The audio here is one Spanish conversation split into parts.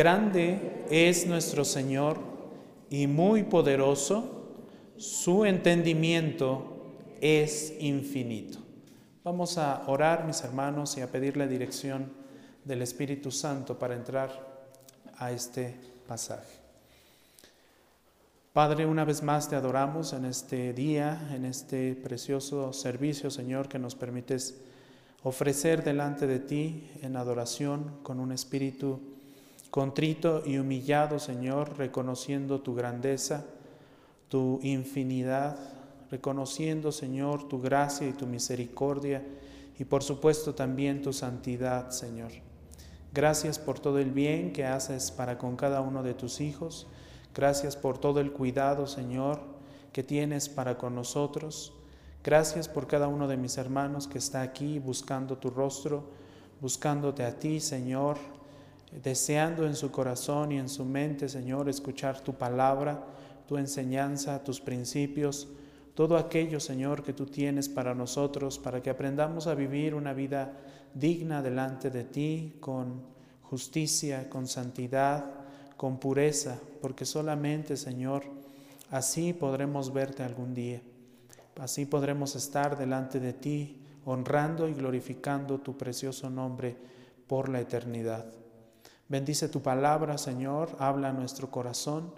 Grande es nuestro Señor y muy poderoso, su entendimiento es infinito. Vamos a orar, mis hermanos, y a pedir la dirección del Espíritu Santo para entrar a este pasaje. Padre, una vez más te adoramos en este día, en este precioso servicio, Señor, que nos permites ofrecer delante de ti en adoración con un espíritu contrito y humillado, Señor, reconociendo tu grandeza, tu infinidad, reconociendo, Señor, tu gracia y tu misericordia y por supuesto también tu santidad, Señor. Gracias por todo el bien que haces para con cada uno de tus hijos. Gracias por todo el cuidado, Señor, que tienes para con nosotros. Gracias por cada uno de mis hermanos que está aquí buscando tu rostro, buscándote a ti, Señor, deseando en su corazón y en su mente, Señor, escuchar tu palabra, tu enseñanza, tus principios, todo aquello, Señor, que tú tienes para nosotros, para que aprendamos a vivir una vida digna delante de ti, con justicia, con santidad, con pureza, porque solamente, Señor, así podremos verte algún día. Así podremos estar delante de ti, honrando y glorificando tu precioso nombre por la eternidad. Bendice tu palabra, Señor, habla a nuestro corazón,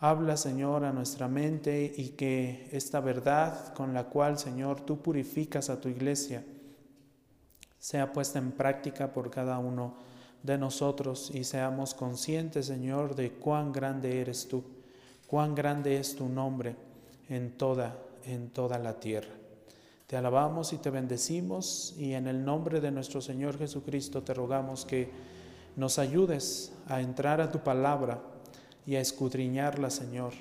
habla, Señor, a nuestra mente y que esta verdad con la cual, Señor, tú purificas a tu iglesia, sea puesta en práctica por cada uno de nosotros y seamos conscientes, Señor, de cuán grande eres tú, cuán grande es tu nombre en toda, en toda la tierra. Te alabamos y te bendecimos y en el nombre de nuestro Señor Jesucristo te rogamos que nos ayudes a entrar a tu palabra y a escudriñarla, Señor,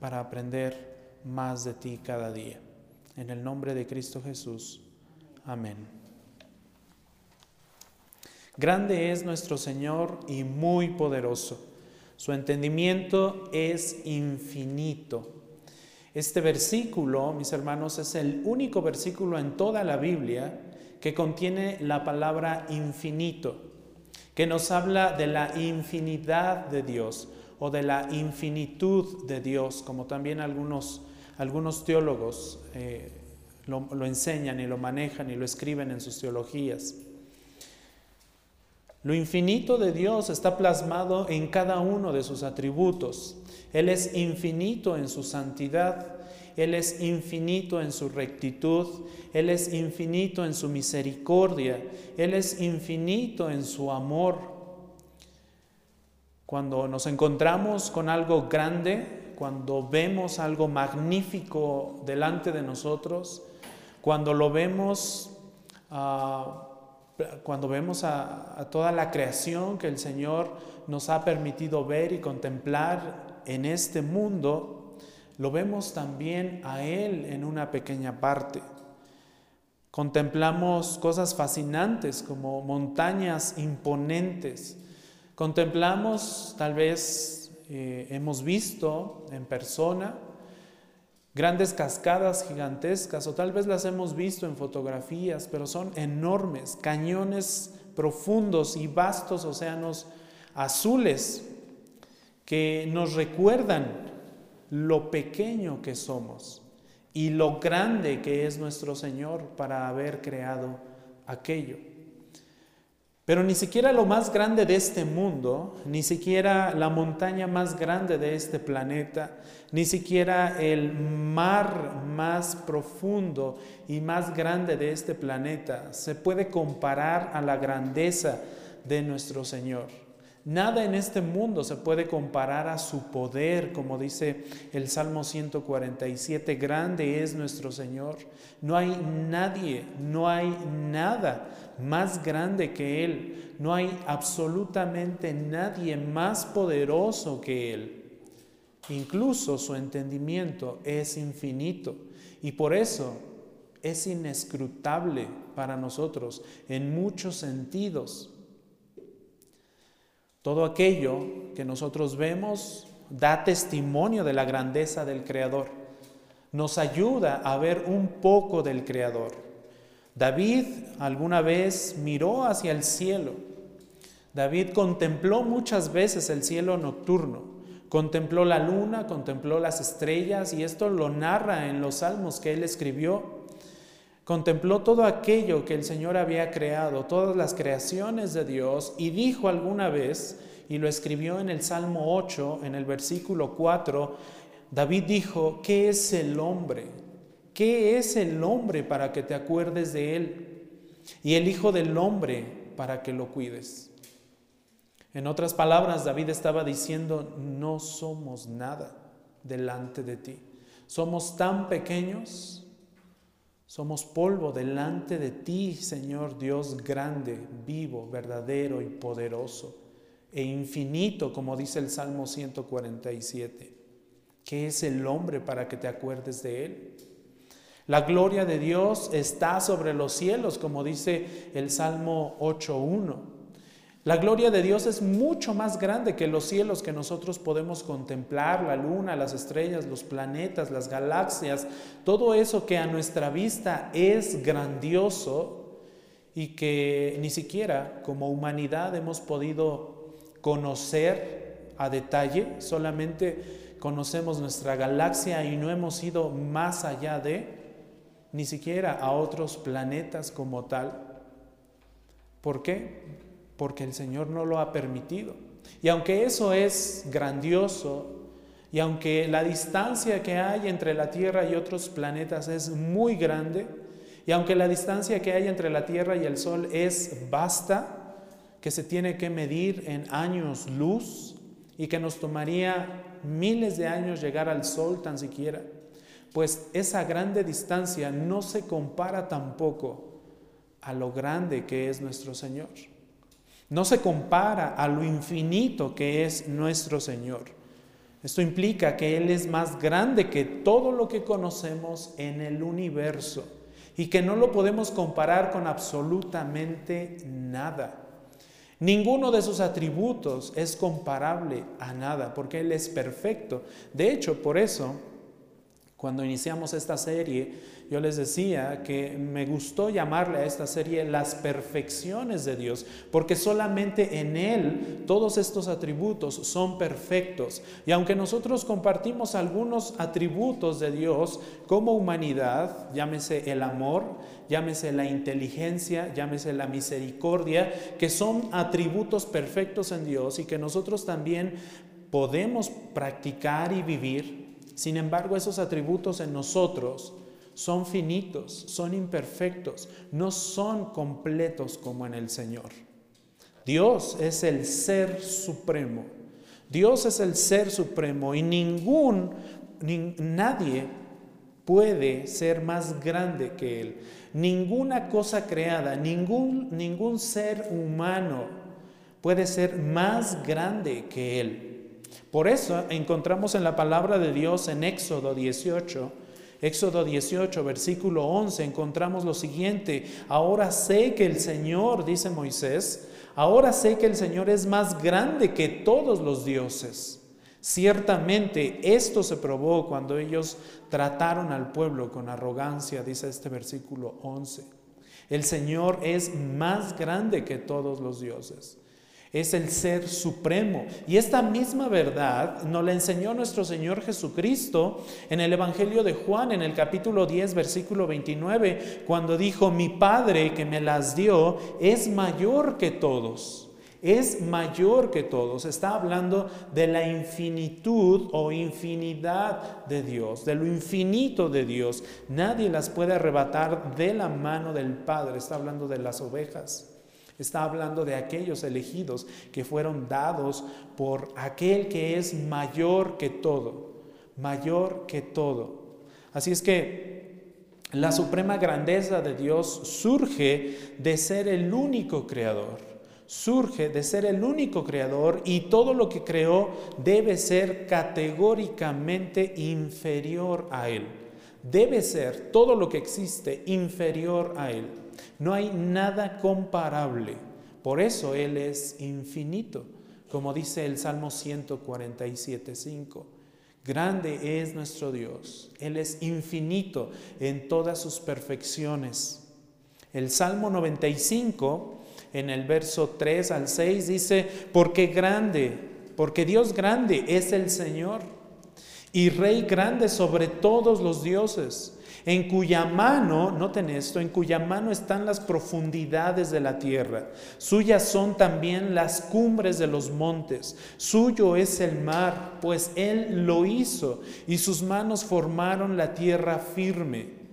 para aprender más de ti cada día. En el nombre de Cristo Jesús. Amén. Grande es nuestro Señor y muy poderoso. Su entendimiento es infinito. Este versículo, mis hermanos, es el único versículo en toda la Biblia que contiene la palabra infinito, que nos habla de la infinidad de Dios o de la infinitud de Dios, como también algunos, algunos teólogos eh, lo, lo enseñan y lo manejan y lo escriben en sus teologías. Lo infinito de Dios está plasmado en cada uno de sus atributos. Él es infinito en su santidad, Él es infinito en su rectitud, Él es infinito en su misericordia, Él es infinito en su amor. Cuando nos encontramos con algo grande, cuando vemos algo magnífico delante de nosotros, cuando lo vemos... Uh, cuando vemos a, toda la creación que el Señor nos ha permitido ver y contemplar en este mundo, lo vemos también a Él en una pequeña parte. Contemplamos cosas fascinantes como montañas imponentes. Contemplamos, tal vez eh, hemos visto en persona, grandes cascadas gigantescas, o tal vez las hemos visto en fotografías, pero son enormes, cañones profundos y vastos océanos azules que nos recuerdan lo pequeño que somos y lo grande que es nuestro Señor para haber creado aquello. Pero ni siquiera lo más grande de este mundo, ni siquiera la montaña más grande de este planeta, ni siquiera el mar más profundo y más grande de este planeta se puede comparar a la grandeza de nuestro Señor. Nada en este mundo se puede comparar a su poder, como dice el Salmo 147, grande es nuestro Señor. No hay nadie, no hay nada más grande que Él. No hay absolutamente nadie más poderoso que Él. Incluso su entendimiento es infinito y por eso es inescrutable para nosotros en muchos sentidos. Todo aquello que nosotros vemos da testimonio de la grandeza del Creador. Nos ayuda a ver un poco del Creador. David alguna vez miró hacia el cielo. David contempló muchas veces el cielo nocturno, contempló la luna, contempló las estrellas y esto lo narra en los salmos que él escribió. Contempló todo aquello que el Señor había creado, todas las creaciones de Dios y dijo alguna vez, y lo escribió en el Salmo 8, en el versículo 4, David dijo, ¿qué es el hombre? ¿Qué es el hombre para que te acuerdes de él? Y el Hijo del Hombre para que lo cuides. En otras palabras, David estaba diciendo, no somos nada delante de ti. Somos tan pequeños, somos polvo delante de ti, Señor Dios grande, vivo, verdadero y poderoso e infinito, como dice el Salmo 147. ¿Qué es el hombre para que te acuerdes de él? La gloria de Dios está sobre los cielos, como dice el Salmo 8.1. La gloria de Dios es mucho más grande que los cielos que nosotros podemos contemplar, la luna, las estrellas, los planetas, las galaxias, todo eso que a nuestra vista es grandioso y que ni siquiera como humanidad hemos podido conocer a detalle, solamente conocemos nuestra galaxia y no hemos ido más allá de, ni siquiera a otros planetas como tal. ¿Por qué? Porque el Señor no lo ha permitido. Y aunque eso es grandioso, y aunque la distancia que hay entre la Tierra y otros planetas es muy grande, y aunque la distancia que hay entre la Tierra y el Sol es vasta, que se tiene que medir en años luz y que nos tomaría miles de años llegar al Sol tan siquiera, pues esa grande distancia no se compara tampoco a lo grande que es nuestro Señor. No se compara a lo infinito que es nuestro Señor. Esto implica que Él es más grande que todo lo que conocemos en el universo y que no lo podemos comparar con absolutamente nada. Ninguno de sus atributos es comparable a nada porque Él es perfecto. De hecho, por eso, cuando iniciamos esta serie, yo les decía que me gustó llamarle a esta serie las perfecciones de Dios, porque solamente en Él todos estos atributos son perfectos. Y aunque nosotros compartimos algunos atributos de Dios como humanidad, llámese el amor, llámese la inteligencia, llámese la misericordia, que son atributos perfectos en Dios y que nosotros también podemos practicar y vivir, sin embargo esos atributos en nosotros son finitos, son imperfectos, no son completos como en el Señor. Dios es el ser supremo. Dios es el ser supremo y ningún, nadie puede ser más grande que Él. Ninguna cosa creada, ningún, ningún ser humano puede ser más grande que Él. Por eso encontramos en la palabra de Dios en Éxodo 18, Éxodo 18, versículo 11, encontramos lo siguiente, ahora sé que el Señor, dice Moisés, ahora sé que el Señor es más grande que todos los dioses. Ciertamente esto se probó cuando ellos trataron al pueblo con arrogancia, dice este versículo 11. El Señor es más grande que todos los dioses es el ser supremo. Y esta misma verdad nos la enseñó nuestro Señor Jesucristo en el Evangelio de Juan, en el capítulo 10, versículo 29, cuando dijo, mi Padre que me las dio es mayor que todos. Es mayor que todos. Está hablando de la infinitud o infinidad de Dios, de lo infinito de Dios. Nadie las puede arrebatar de la mano del Padre. Está hablando de las ovejas. Está hablando de aquellos elegidos que fueron dados por aquel que es mayor que todo, mayor que todo. Así es que la suprema grandeza de Dios surge de ser el único creador, surge de ser el único creador y todo lo que creó debe ser categóricamente inferior a Él. Debe ser todo lo que existe inferior a Él. No hay nada comparable. Por eso Él es infinito, como dice el Salmo 147.5. Grande es nuestro Dios. Él es infinito en todas sus perfecciones. El Salmo 95 en el verso 3 al 6, dice, porque grande, porque Dios grande es el Señor y Rey grande sobre todos los dioses en cuya mano, noten esto, en cuya mano están las profundidades de la tierra, suyas son también las cumbres de los montes, suyo es el mar, pues él lo hizo y sus manos formaron la tierra firme.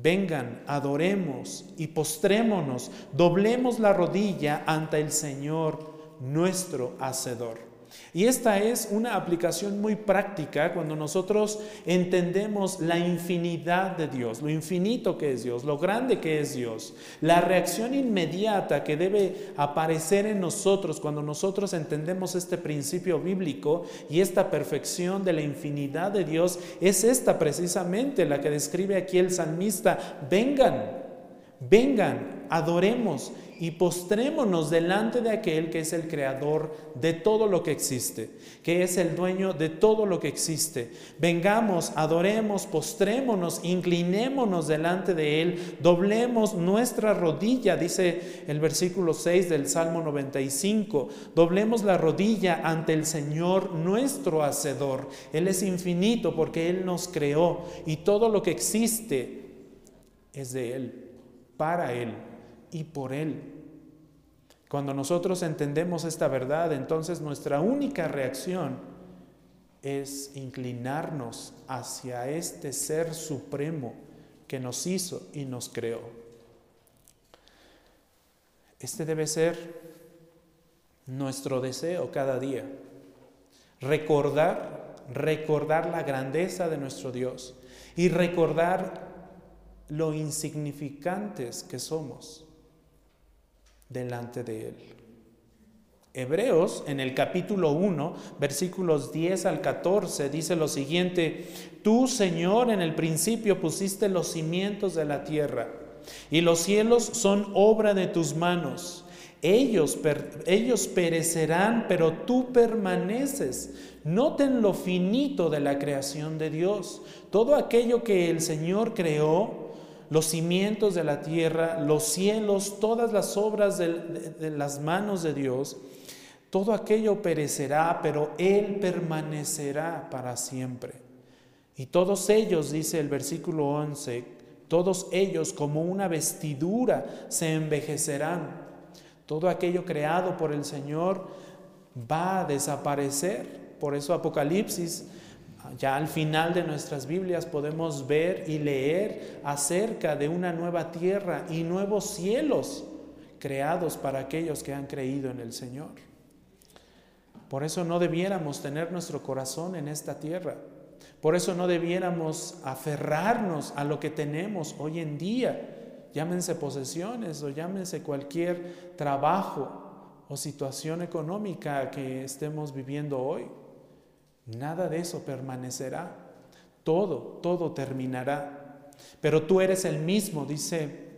Vengan, adoremos y postrémonos, doblemos la rodilla ante el Señor nuestro Hacedor. Y esta es una aplicación muy práctica cuando nosotros entendemos la infinidad de Dios, lo infinito que es Dios, lo grande que es Dios. La reacción inmediata que debe aparecer en nosotros cuando nosotros entendemos este principio bíblico y esta perfección de la infinidad de Dios es esta precisamente la que describe aquí el salmista. Vengan, vengan, adoremos y postrémonos delante de aquel que es el creador de todo lo que existe, que es el dueño de todo lo que existe. Vengamos, adoremos, postrémonos, inclinémonos delante de él, doblemos nuestra rodilla, dice el versículo 6 del Salmo 95, doblemos la rodilla ante el Señor nuestro Hacedor. Él es infinito porque Él nos creó y todo lo que existe es de Él, para Él y por Él. Cuando nosotros entendemos esta verdad, entonces nuestra única reacción es inclinarnos hacia este ser supremo que nos hizo y nos creó. Este debe ser nuestro deseo cada día. Recordar, recordar la grandeza de nuestro Dios y recordar lo insignificantes que somos delante de Él. Hebreos en el capítulo 1, versículos 10 al 14, dice lo siguiente, tú Señor en el principio pusiste los cimientos de la tierra y los cielos son obra de tus manos. Ellos, ellos perecerán, pero tú permaneces. Noten lo finito de la creación de Dios. Todo aquello que el Señor creó, los cimientos de la tierra, los cielos, todas las obras de, las manos de Dios, todo aquello perecerá, pero Él permanecerá para siempre. Y todos ellos, dice el versículo 11, todos ellos como una vestidura se envejecerán. Todo aquello creado por el Señor va a desaparecer. Por eso Apocalipsis ya al final de nuestras Biblias podemos ver y leer acerca de una nueva tierra y nuevos cielos creados para aquellos que han creído en el Señor. Por eso no debiéramos tener nuestro corazón en esta tierra. Por eso no debiéramos aferrarnos a lo que tenemos hoy en día. Llámense posesiones o llámense cualquier trabajo o situación económica que estemos viviendo hoy. Nada de eso permanecerá. Todo, todo terminará. Pero tú eres el mismo, dice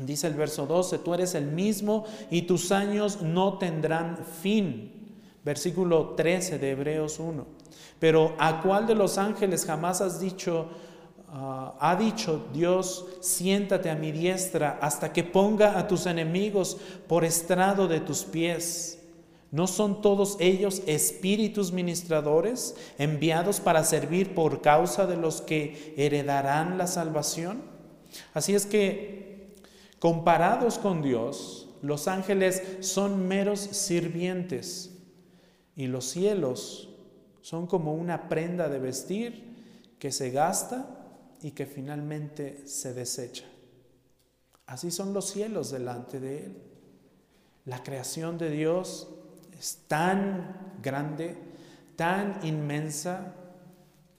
Dice el verso 12, tú eres el mismo y tus años no tendrán fin. Versículo 13 de Hebreos 1. Pero ¿a cuál de los ángeles jamás has dicho, ah, ha dicho Dios, siéntate a mi diestra hasta que ponga a tus enemigos por estrado de tus pies? ¿No son todos ellos espíritus ministradores enviados para servir por causa de los que heredarán la salvación? Así es que, comparados con Dios, los ángeles son meros sirvientes y los cielos son como una prenda de vestir que se gasta y que finalmente se desecha. Así son los cielos delante de Él. La creación de Dios es tan grande, tan inmensa,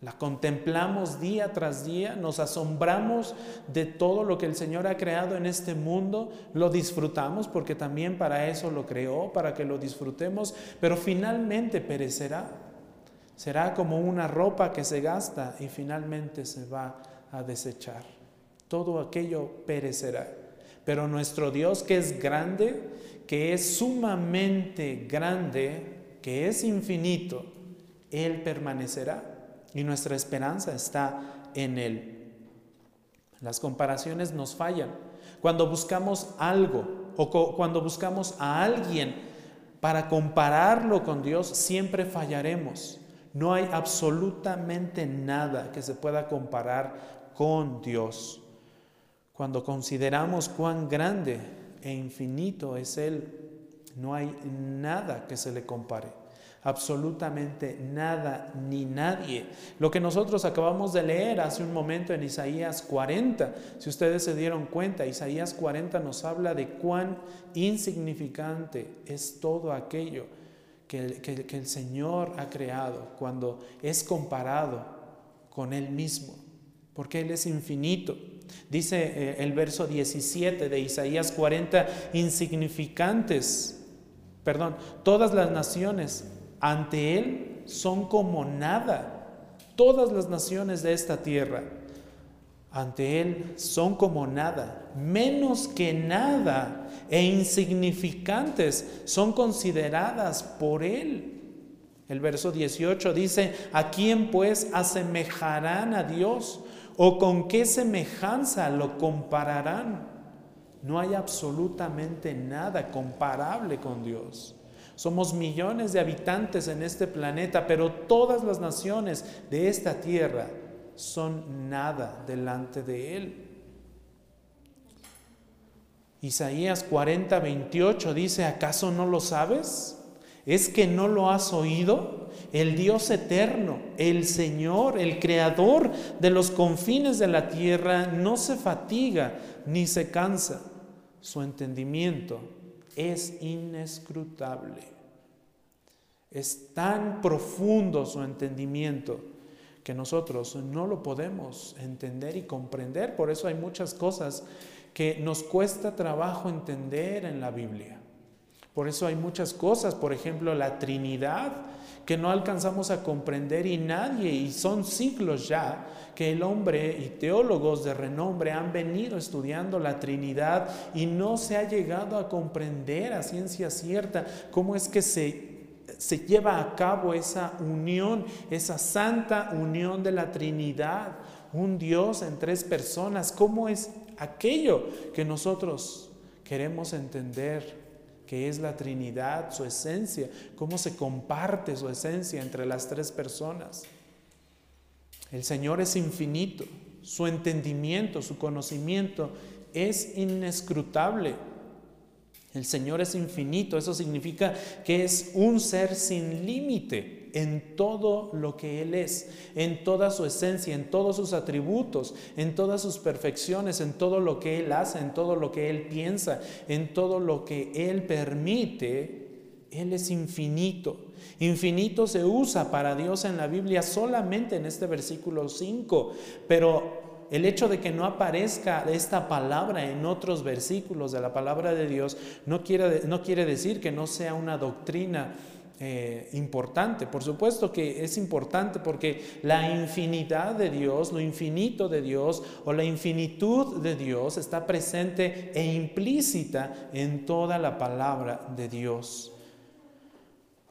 la contemplamos día tras día, nos asombramos de todo lo que el Señor ha creado en este mundo, lo disfrutamos porque también para eso lo creó, para que lo disfrutemos, pero finalmente perecerá. Será como una ropa que se gasta y finalmente se va a desechar. Todo aquello perecerá. Pero nuestro Dios que es grande, que es sumamente grande, que es infinito, Él permanecerá y nuestra esperanza está en Él. Las comparaciones nos fallan. Cuando buscamos algo o cuando buscamos a alguien para compararlo con Dios, siempre fallaremos. No hay absolutamente nada que se pueda comparar con Dios. Cuando consideramos cuán grande e infinito es Él, no hay nada que se le compare. Absolutamente nada ni nadie. Lo que nosotros acabamos de leer hace un momento en Isaías 40, si ustedes se dieron cuenta, Isaías 40 nos habla de cuán insignificante es todo aquello que, que el Señor ha creado cuando es comparado con Él mismo, porque Él es infinito. Dice eh, el verso 17 de Isaías 40, insignificantes, perdón, todas las naciones ante Él son como nada, todas las naciones de esta tierra ante Él son como nada, menos que nada e insignificantes son consideradas por Él. El verso 18 dice, ¿a quién pues asemejarán a Dios? ¿O con qué semejanza lo compararán? No hay absolutamente nada comparable con Dios. Somos millones de habitantes en este planeta, pero todas las naciones de esta tierra son nada delante de Él. Isaías 40, 28 dice, ¿acaso no lo sabes? ¿Es que no lo has oído? El Dios eterno, el Señor, el Creador de los confines de la tierra, no se fatiga ni se cansa. Su entendimiento es inescrutable. Es tan profundo su entendimiento que nosotros no lo podemos entender y comprender. Por eso hay muchas cosas que nos cuesta trabajo entender en la Biblia. Por eso hay muchas cosas, por ejemplo, la Trinidad, que no alcanzamos a comprender y nadie, y son siglos ya, que el hombre y teólogos de renombre han venido estudiando la Trinidad y no se ha llegado a comprender a ciencia cierta cómo es que se se lleva a cabo esa unión, esa santa unión de la Trinidad, un Dios en tres personas. ¿Cómo es aquello que nosotros queremos entender? Que es la Trinidad, su esencia, cómo se comparte su esencia entre las tres personas. El Señor es infinito, su entendimiento, su conocimiento es inescrutable. El Señor es infinito, eso significa que es un ser sin límite en todo lo que Él es, en toda su esencia, en todos sus atributos, en todas sus perfecciones, en todo lo que Él hace, en todo lo que Él piensa, en todo lo que Él permite. Él es infinito. Infinito se usa para Dios en la Biblia solamente en este versículo 5, pero el hecho de que no aparezca esta palabra en otros versículos de la palabra de Dios no quiere, no quiere decir que no sea una doctrina eh, importante. Por supuesto que es importante porque la infinidad de Dios, lo infinito de Dios o la infinitud de Dios está presente e implícita en toda la palabra de Dios.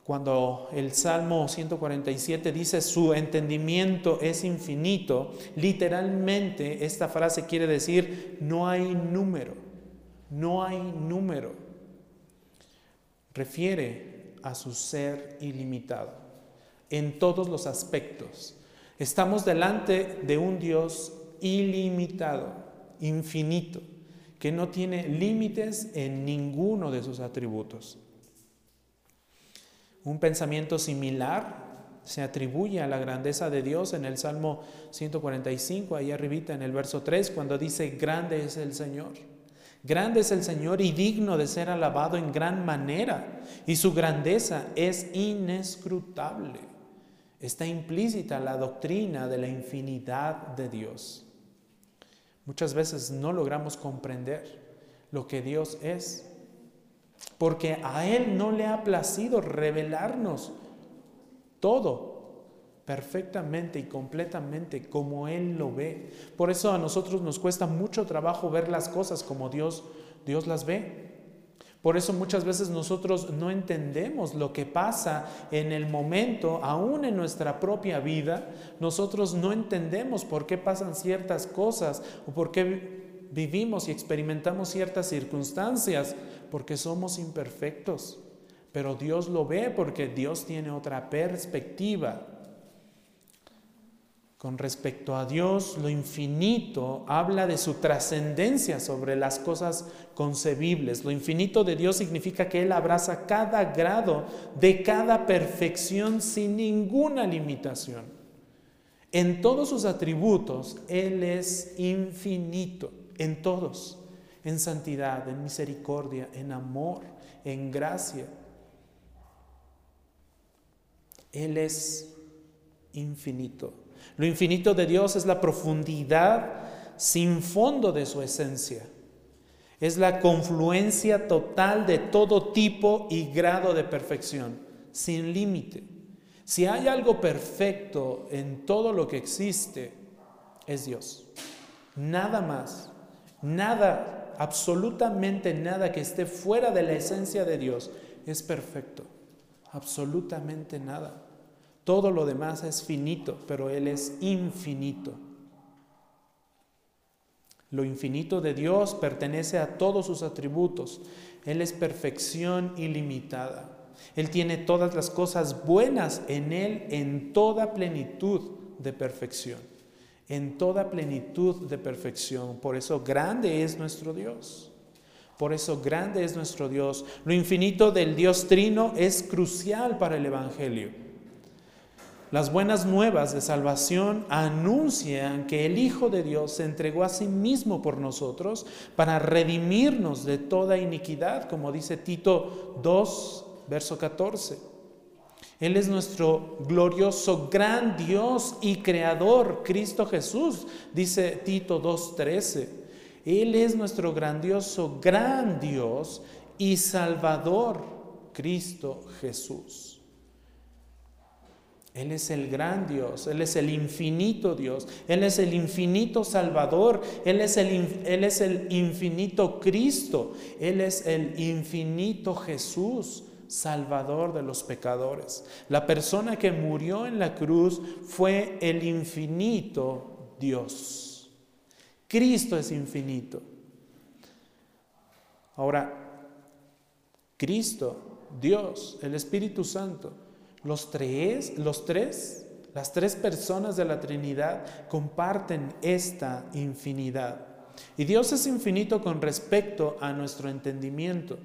Cuando el Salmo 147 dice su entendimiento es infinito, literalmente esta frase quiere decir no hay número, no hay número. Refiere a su ser ilimitado en todos los aspectos. Estamos delante de un Dios ilimitado, infinito, que no tiene límites en ninguno de sus atributos. Un pensamiento similar se atribuye a la grandeza de Dios en el Salmo 145, ahí arribita en el verso 3, cuando dice, grande es el Señor. Grande es el Señor y digno de ser alabado en gran manera, y su grandeza es inescrutable. Está implícita la doctrina de la infinidad de Dios. Muchas veces no logramos comprender lo que Dios es, porque a Él no le ha placido revelarnos todo perfectamente y completamente como Él lo ve. Por eso a nosotros nos cuesta mucho trabajo ver las cosas como Dios, Dios las ve. Por eso muchas veces nosotros no entendemos lo que pasa en el momento, aún en nuestra propia vida. Nosotros no entendemos por qué pasan ciertas cosas o por qué vivimos y experimentamos ciertas circunstancias porque somos imperfectos, pero Dios lo ve porque Dios tiene otra perspectiva. Con respecto a Dios, lo infinito habla de su trascendencia sobre las cosas concebibles. Lo infinito de Dios significa que Él abraza cada grado de cada perfección sin ninguna limitación. En todos sus atributos, Él es infinito, en todos, en santidad, en misericordia, en amor, en gracia. Él es infinito. Lo infinito de Dios es la profundidad sin fondo de su esencia. Es la confluencia total de todo tipo y grado de perfección, sin límite. Si hay algo perfecto en todo lo que existe, es Dios. Nada más, nada, absolutamente nada que esté fuera de la esencia de Dios es perfecto. Absolutamente nada. Todo lo demás es finito, pero Él es infinito. Lo infinito de Dios pertenece a todos sus atributos. Él es perfección ilimitada. Él tiene todas las cosas buenas en Él en toda plenitud de perfección. En toda plenitud de perfección. Por eso grande es nuestro Dios. Por eso grande es nuestro Dios. Lo infinito del Dios Trino es crucial para el Evangelio. Las buenas nuevas de salvación anuncian que el Hijo de Dios se entregó a sí mismo por nosotros para redimirnos de toda iniquidad, como dice Tito 2, verso 14. Él es nuestro glorioso gran Dios y creador, Cristo Jesús, dice Tito 2.13. Él es nuestro grandioso gran Dios y Salvador, Cristo Jesús. Él es el gran Dios, Él es el infinito Dios, Él es el infinito Salvador, Él es el, infinito Cristo, Él es el infinito Jesús, Salvador de los pecadores. La persona que murió en la cruz fue el infinito Dios. Cristo es infinito. Ahora, Cristo, Dios, el Espíritu Santo, los tres, las tres personas de la Trinidad comparten esta infinidad. Y Dios es infinito con respecto a nuestro entendimiento.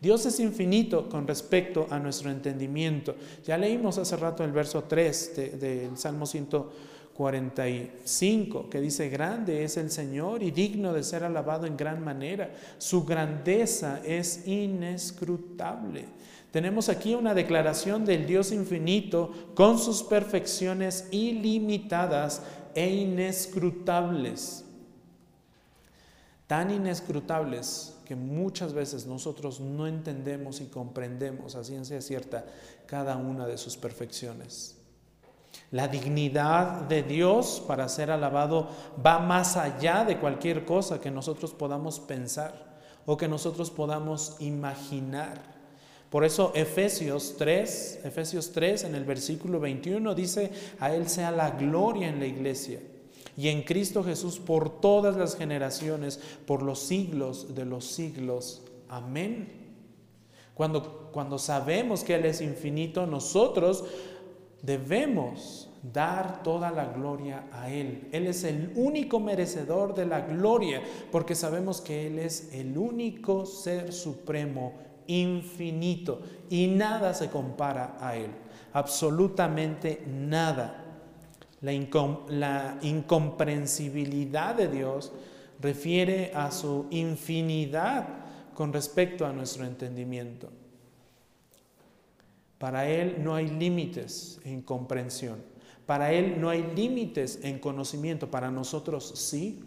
Dios es infinito con respecto a nuestro entendimiento. Ya leímos hace rato el verso 3 del Salmo 145, que dice, grande es el Señor y digno de ser alabado en gran manera. Su grandeza es inescrutable. Tenemos aquí una declaración del Dios infinito con sus perfecciones ilimitadas e inescrutables. Tan inescrutables que muchas veces nosotros no entendemos y comprendemos a ciencia cierta cada una de sus perfecciones. La dignidad de Dios para ser alabado va más allá de cualquier cosa que nosotros podamos pensar o que nosotros podamos imaginar. Por eso Efesios 3, Efesios 3 en el versículo 21 dice, a Él sea la gloria en la iglesia y en Cristo Jesús por todas las generaciones, por los siglos de los siglos. Amén. Cuando, cuando sabemos que Él es infinito, nosotros debemos dar toda la gloria a Él. Él es el único merecedor de la gloria, porque sabemos que Él es el único ser supremo infinito y nada se compara a Él, absolutamente nada. La, incomprensibilidad de Dios refiere a su infinidad con respecto a nuestro entendimiento. Para Él no hay límites en comprensión. Para Él no hay límites en conocimiento. Para nosotros sí.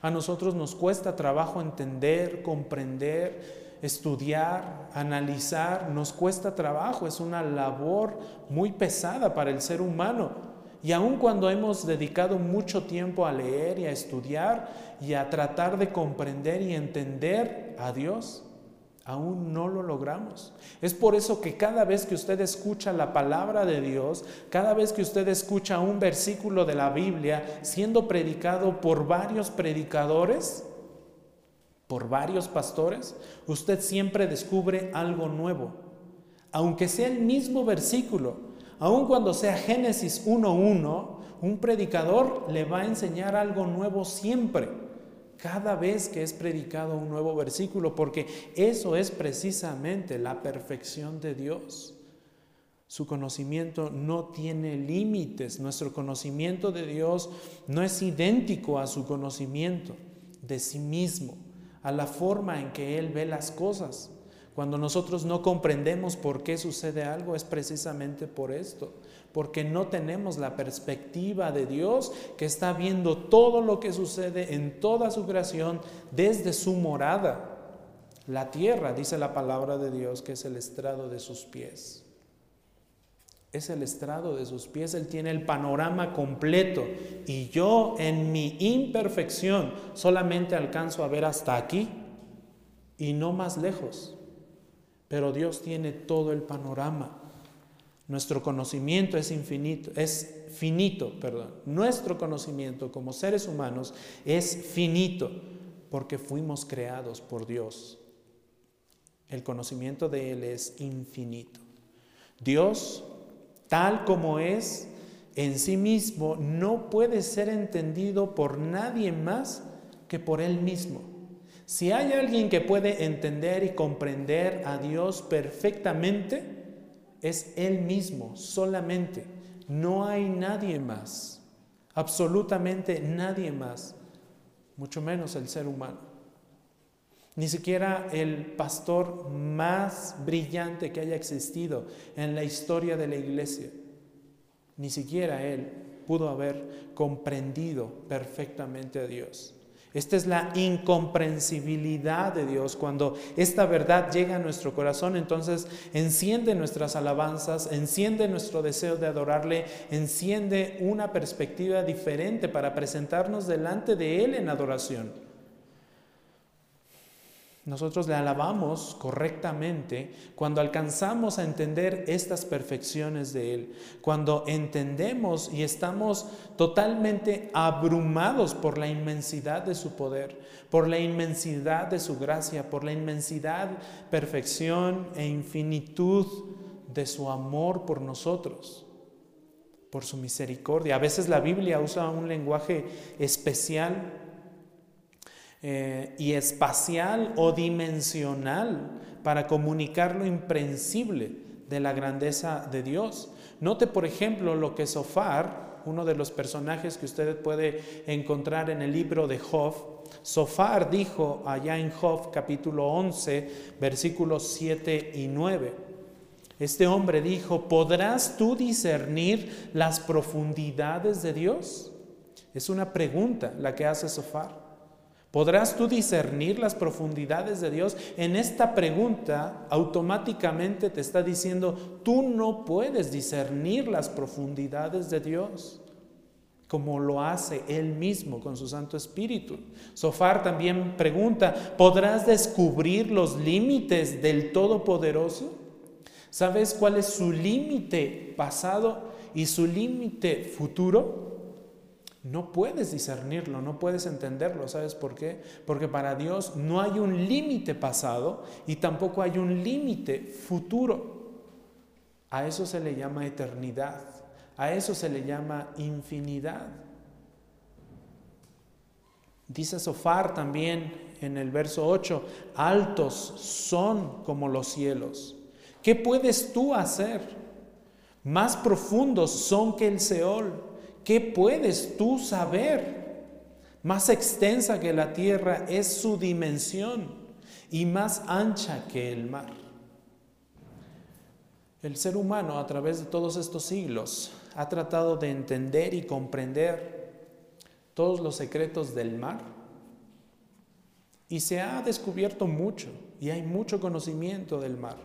A nosotros nos cuesta trabajo entender, comprender, estudiar, analizar, nos cuesta trabajo, es una labor muy pesada para el ser humano. Y aun cuando hemos dedicado mucho tiempo a leer y a estudiar y a tratar de comprender y entender a Dios, aún no lo logramos. Es por eso que cada vez que usted escucha la palabra de Dios, cada vez que usted escucha un versículo de la Biblia siendo predicado por varios predicadores, por varios pastores, usted siempre descubre algo nuevo. Aunque sea el mismo versículo, aun cuando sea Génesis 1.1, un predicador le va a enseñar algo nuevo siempre, cada vez que es predicado un nuevo versículo, porque eso es precisamente la perfección de Dios. Su conocimiento no tiene límites. Nuestro conocimiento de Dios no es idéntico a su conocimiento de sí mismo, a la forma en que Él ve las cosas. Cuando nosotros no comprendemos por qué sucede algo es precisamente por esto, porque no tenemos la perspectiva de Dios que está viendo todo lo que sucede en toda su creación desde su morada. La tierra, dice la palabra de Dios, que es el estrado de sus pies es el estrado de sus pies, Él tiene el panorama completo y yo en mi imperfección solamente alcanzo a ver hasta aquí y no más lejos. Pero Dios tiene todo el panorama. Nuestro conocimiento es infinito, es finito, perdón. Nuestro conocimiento como seres humanos es finito porque fuimos creados por Dios. El conocimiento de Él es infinito. Dios tal como es en sí mismo, no puede ser entendido por nadie más que por Él mismo. Si hay alguien que puede entender y comprender a Dios perfectamente, es Él mismo, solamente. No hay nadie más, absolutamente nadie más, mucho menos el ser humano. Ni siquiera el pastor más brillante que haya existido en la historia de la iglesia, ni siquiera él pudo haber comprendido perfectamente a Dios. Esta es la incomprensibilidad de Dios. Cuando esta verdad llega a nuestro corazón, entonces enciende nuestras alabanzas, enciende nuestro deseo de adorarle, enciende una perspectiva diferente para presentarnos delante de Él en adoración. Nosotros le alabamos correctamente cuando alcanzamos a entender estas perfecciones de Él, cuando entendemos y estamos totalmente abrumados por la inmensidad de su poder, por la inmensidad de su gracia, por la inmensidad, perfección e infinitud de su amor por nosotros, por su misericordia. A veces la Biblia usa un lenguaje especial eh, y espacial o dimensional para comunicar lo imprensible de la grandeza de Dios. Note, por ejemplo, lo que Sofar, uno de los personajes que usted puede encontrar en el libro de Job, Sofar dijo allá en Job capítulo 11, versículos 7 y 9. Este hombre dijo, ¿podrás tú discernir las profundidades de Dios? Es una pregunta la que hace Sofar. ¿Podrás tú discernir las profundidades de Dios? En esta pregunta automáticamente te está diciendo, tú no puedes discernir las profundidades de Dios como lo hace Él mismo con su Santo Espíritu. Sofar también pregunta, ¿podrás descubrir los límites del Todopoderoso? ¿Sabes cuál es su límite pasado y su límite futuro? No puedes discernirlo, no puedes entenderlo. ¿Sabes por qué? Porque para Dios no hay un límite pasado y tampoco hay un límite futuro. A eso se le llama eternidad, a eso se le llama infinidad. Dice Sofar también en el verso 8, altos son como los cielos. ¿Qué puedes tú hacer? Más profundos son que el Seol. ¿Qué puedes tú saber? Más extensa que la tierra es su dimensión y más ancha que el mar. El ser humano a través de todos estos siglos ha tratado de entender y comprender todos los secretos del mar y se ha descubierto mucho y hay mucho conocimiento del mar,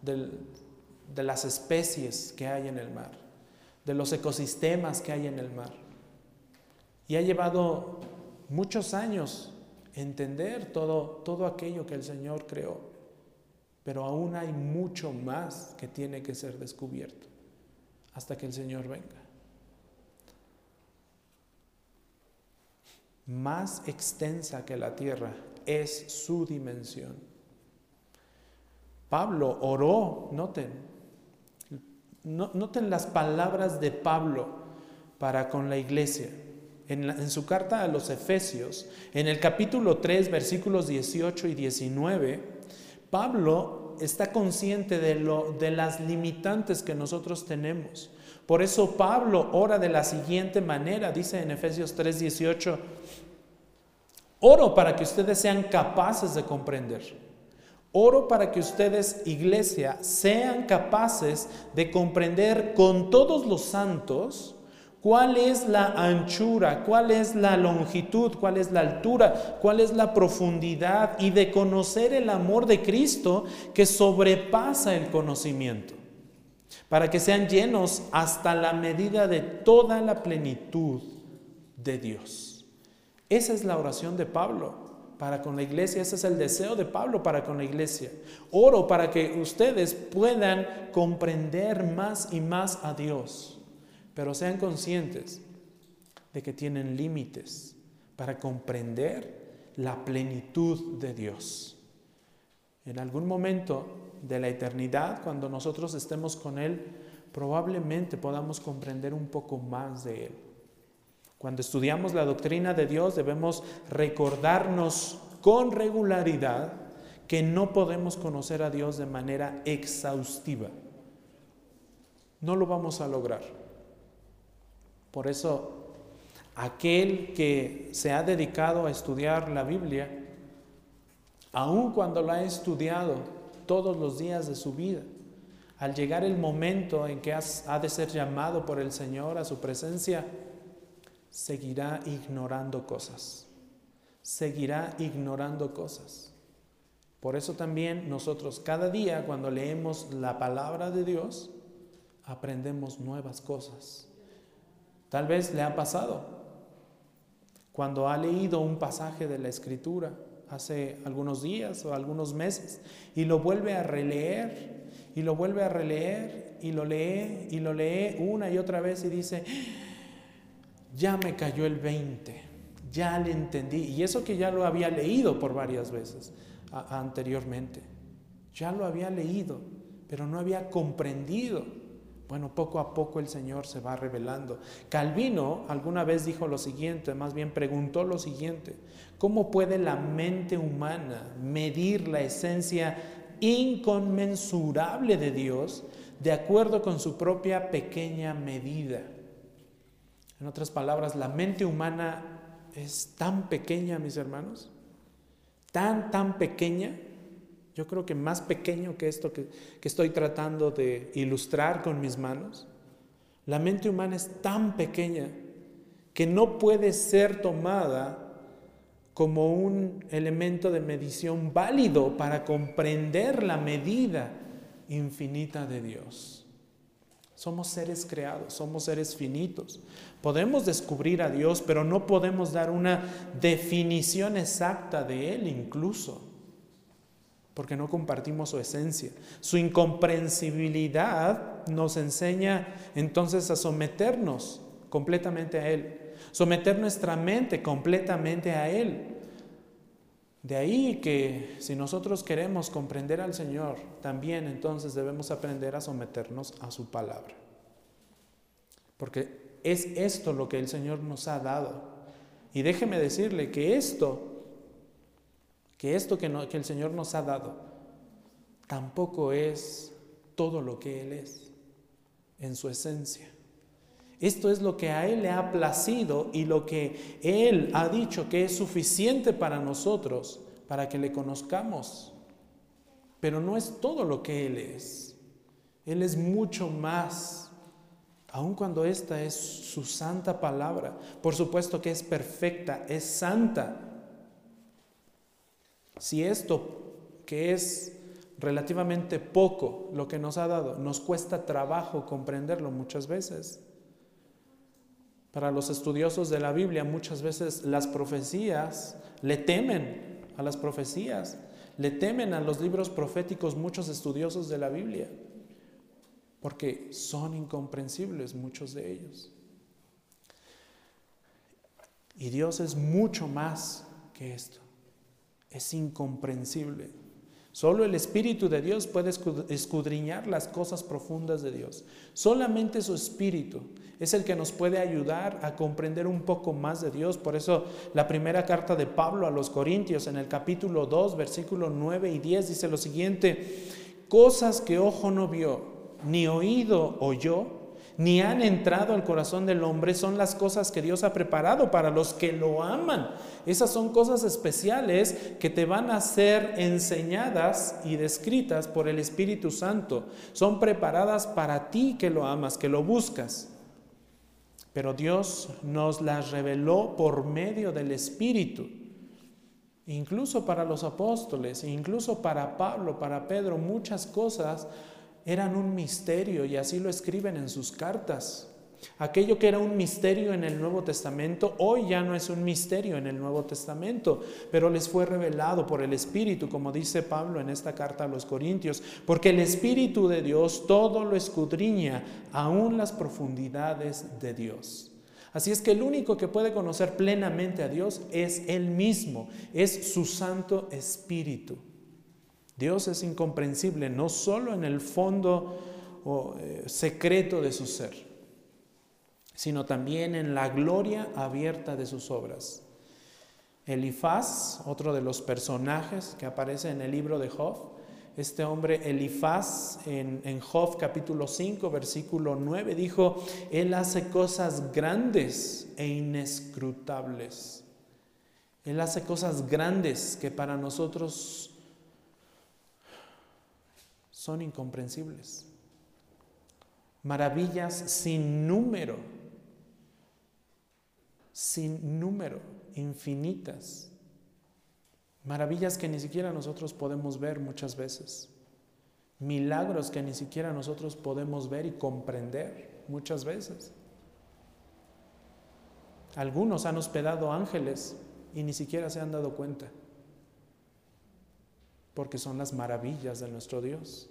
de las especies que hay en el mar de los ecosistemas que hay en el mar. Y ha llevado muchos años entender todo, todo aquello que el Señor creó, pero aún hay mucho más que tiene que ser descubierto hasta que el Señor venga. Más extensa que la tierra es su dimensión. Pablo oró, noten, noten las palabras de Pablo para con la iglesia. En, su carta a los Efesios, en el capítulo 3, versículos 18 y 19, Pablo está consciente de, lo, de las limitantes que nosotros tenemos. Por eso Pablo ora de la siguiente manera, dice en Efesios 3, 18, oro para que ustedes sean capaces de comprender Oro para que ustedes, iglesia, sean capaces de comprender con todos los santos cuál es la anchura, cuál es la longitud, cuál es la altura, cuál es la profundidad y de conocer el amor de Cristo que sobrepasa el conocimiento, para que sean llenos hasta la medida de toda la plenitud de Dios. Esa es la oración de Pablo para con la iglesia. Ese es el deseo de Pablo para con la iglesia. Oro para que ustedes puedan comprender más y más a Dios, pero sean conscientes de que tienen límites para comprender la plenitud de Dios. En algún momento de la eternidad, cuando nosotros estemos con Él, probablemente podamos comprender un poco más de Él. Cuando estudiamos la doctrina de Dios debemos recordarnos con regularidad que no podemos conocer a Dios de manera exhaustiva. No lo vamos a lograr. Por eso, aquel que se ha dedicado a estudiar la Biblia, aun cuando la ha estudiado todos los días de su vida, al llegar el momento en que ha de ser llamado por el Señor a su presencia, seguirá ignorando cosas. Seguirá ignorando cosas. Por eso también nosotros cada día cuando leemos la palabra de Dios, aprendemos nuevas cosas. Tal vez le ha pasado cuando ha leído un pasaje de la escritura hace algunos días o algunos meses y lo vuelve a releer y lo vuelve a releer y lo lee y lo lee una y otra vez y dice, ya me cayó el 20, ya le entendí. Y eso que ya lo había leído por varias veces anteriormente. Ya lo había leído, pero no había comprendido. Bueno, poco a poco el Señor se va revelando. Calvino alguna vez dijo lo siguiente, más bien preguntó lo siguiente, ¿cómo puede la mente humana medir la esencia inconmensurable de Dios de acuerdo con su propia pequeña medida? En otras palabras, la mente humana es tan pequeña, mis hermanos, tan, tan pequeña, yo creo que más pequeño que esto que, que estoy tratando de ilustrar con mis manos. La mente humana es tan pequeña que no puede ser tomada como un elemento de medición válido para comprender la medida infinita de Dios. Somos seres creados, somos seres finitos. Podemos descubrir a Dios, pero no podemos dar una definición exacta de Él incluso, porque no compartimos su esencia. Su incomprensibilidad nos enseña entonces a someternos completamente a Él, someter nuestra mente completamente a Él. De ahí que si nosotros queremos comprender al Señor, también entonces debemos aprender a someternos a su palabra. Porque es esto lo que el Señor nos ha dado. Y déjeme decirle que esto, que esto que, el Señor nos ha dado, tampoco es todo lo que Él es en su esencia. Esto es lo que a Él le ha placido y lo que Él ha dicho que es suficiente para nosotros, para que le conozcamos. Pero no es todo lo que Él es. Él es mucho más, aun cuando esta es su santa palabra. Por supuesto que es perfecta, es santa. Si esto, que es relativamente poco lo que nos ha dado, nos cuesta trabajo comprenderlo muchas veces, para los estudiosos de la Biblia muchas veces las profecías le temen a las profecías, le temen a los libros proféticos muchos estudiosos de la Biblia, porque son incomprensibles muchos de ellos. Y Dios es mucho más que esto. es incomprensible. Solo el Espíritu de Dios puede escudriñar las cosas profundas de Dios. Solamente su Espíritu es el que nos puede ayudar a comprender un poco más de Dios. Por eso la primera carta de Pablo a los Corintios en el capítulo 2, versículo 9 y 10 dice lo siguiente, cosas que ojo no vio, ni oído oyó, ni han entrado al corazón del hombre, son las cosas que Dios ha preparado para los que lo aman. Esas son cosas especiales que te van a ser enseñadas y descritas por el Espíritu Santo. Son preparadas para ti que lo amas, que lo buscas. Pero Dios nos las reveló por medio del Espíritu. Incluso para los apóstoles, incluso para Pablo, para Pedro, muchas cosas eran un misterio y así lo escriben en sus cartas. Aquello que era un misterio en el Nuevo Testamento, hoy ya no es un misterio en el Nuevo Testamento, pero les fue revelado por el Espíritu, como dice Pablo en esta carta a los Corintios, porque el Espíritu de Dios todo lo escudriña, aún las profundidades de Dios. Así es que el único que puede conocer plenamente a Dios es Él mismo, es su Santo Espíritu. Dios es incomprensible no solo en el fondo eh, secreto de su ser, sino también en la gloria abierta de sus obras. Elifaz, otro de los personajes que aparece en el libro de Job, este hombre Elifaz en, en Job capítulo 5 versículo 9 dijo, Él hace cosas grandes e inescrutables. Él hace cosas grandes que para nosotros son incomprensibles. Maravillas sin número, sin número, infinitas. Maravillas que ni siquiera nosotros podemos ver muchas veces. Milagros que ni siquiera nosotros podemos ver y comprender muchas veces. Algunos han hospedado ángeles y ni siquiera se han dado cuenta, porque son las maravillas de nuestro Dios.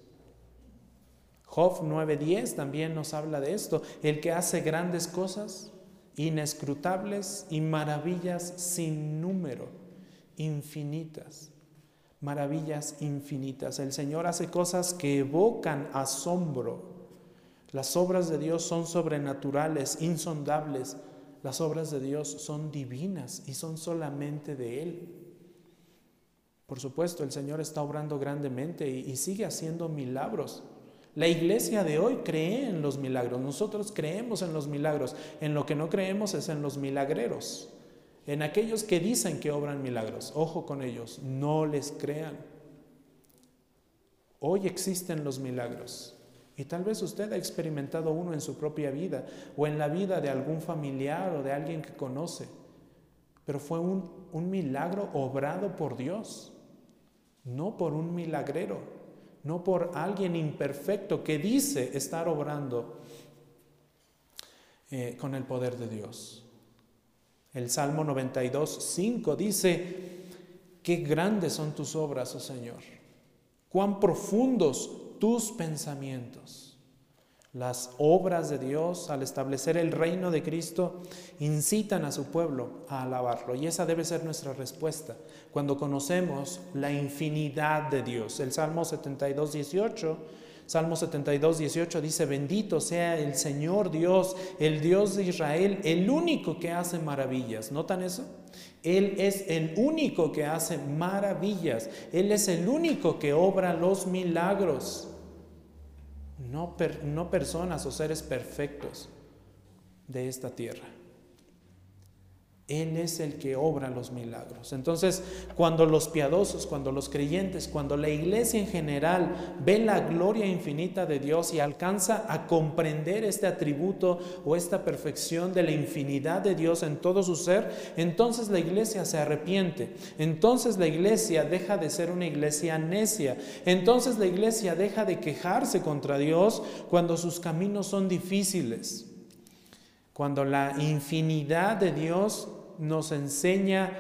Job 9:10 también nos habla de esto, el que hace grandes cosas, inescrutables y maravillas sin número, infinitas, maravillas infinitas. El Señor hace cosas que evocan asombro. Las obras de Dios son sobrenaturales, insondables. Las obras de Dios son divinas y son solamente de Él. Por supuesto, el Señor está obrando grandemente y, y sigue haciendo milagros. La iglesia de hoy cree en los milagros, nosotros creemos en los milagros, en lo que no creemos es en los milagreros, en aquellos que dicen que obran milagros. Ojo con ellos, no les crean. Hoy existen los milagros. Y tal vez usted ha experimentado uno en su propia vida o en la vida de algún familiar o de alguien que conoce, pero fue un, un milagro obrado por Dios, no por un milagrero no por alguien imperfecto que dice estar obrando eh, con el poder de Dios. El Salmo 92, 5 dice, qué grandes son tus obras, oh Señor, cuán profundos tus pensamientos. Las obras de Dios al establecer el reino de Cristo incitan a su pueblo a alabarlo y esa debe ser nuestra respuesta cuando conocemos la infinidad de Dios. El Salmo 72, 18, Salmo 72, 18 dice, bendito sea el Señor Dios, el Dios de Israel, el único que hace maravillas. ¿Notan eso? Él es el único que hace maravillas. Él es el único que obra los milagros no, personas o seres perfectos de esta tierra. Él es el que obra los milagros. Entonces, cuando los piadosos, cuando los creyentes, cuando la iglesia en general ve la gloria infinita de Dios y alcanza a comprender este atributo o esta perfección de la infinidad de Dios en todo su ser, entonces la iglesia se arrepiente. Entonces la iglesia deja de ser una iglesia necia. Entonces la iglesia deja de quejarse contra Dios cuando sus caminos son difíciles. Cuando la infinidad de Dios nos enseña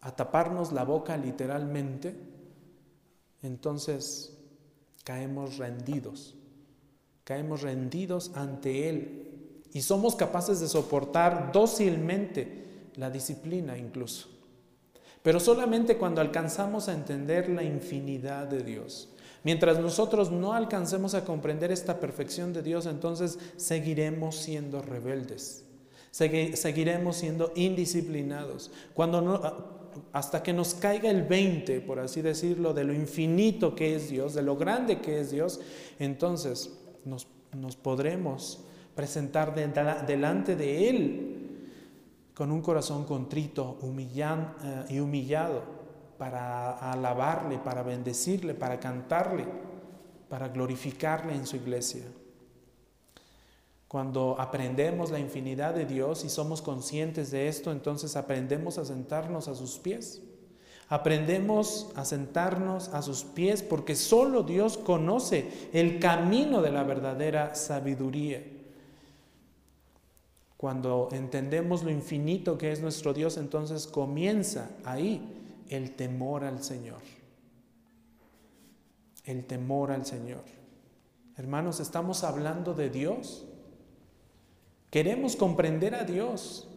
a taparnos la boca literalmente, entonces caemos rendidos, caemos rendidos ante Él y somos capaces de soportar dócilmente la disciplina incluso. Pero solamente cuando alcanzamos a entender la infinidad de Dios. Mientras nosotros no alcancemos a comprender esta perfección de Dios, entonces seguiremos siendo rebeldes. Seguiremos siendo indisciplinados. Cuando no, hasta que nos caiga el 20, por así decirlo, de lo infinito que es Dios, de lo grande que es Dios, entonces nos, podremos presentar delante de Él con un corazón contrito eh, y humillado para alabarle, para bendecirle, para cantarle, para glorificarle en su iglesia. Cuando aprendemos la infinidad de Dios y somos conscientes de esto, entonces aprendemos a sentarnos a sus pies. Aprendemos a sentarnos a sus pies porque solo Dios conoce el camino de la verdadera sabiduría. Cuando entendemos lo infinito que es nuestro Dios, entonces comienza ahí el temor al Señor. El temor al Señor. Hermanos, estamos hablando de Dios Queremos comprender a Dios.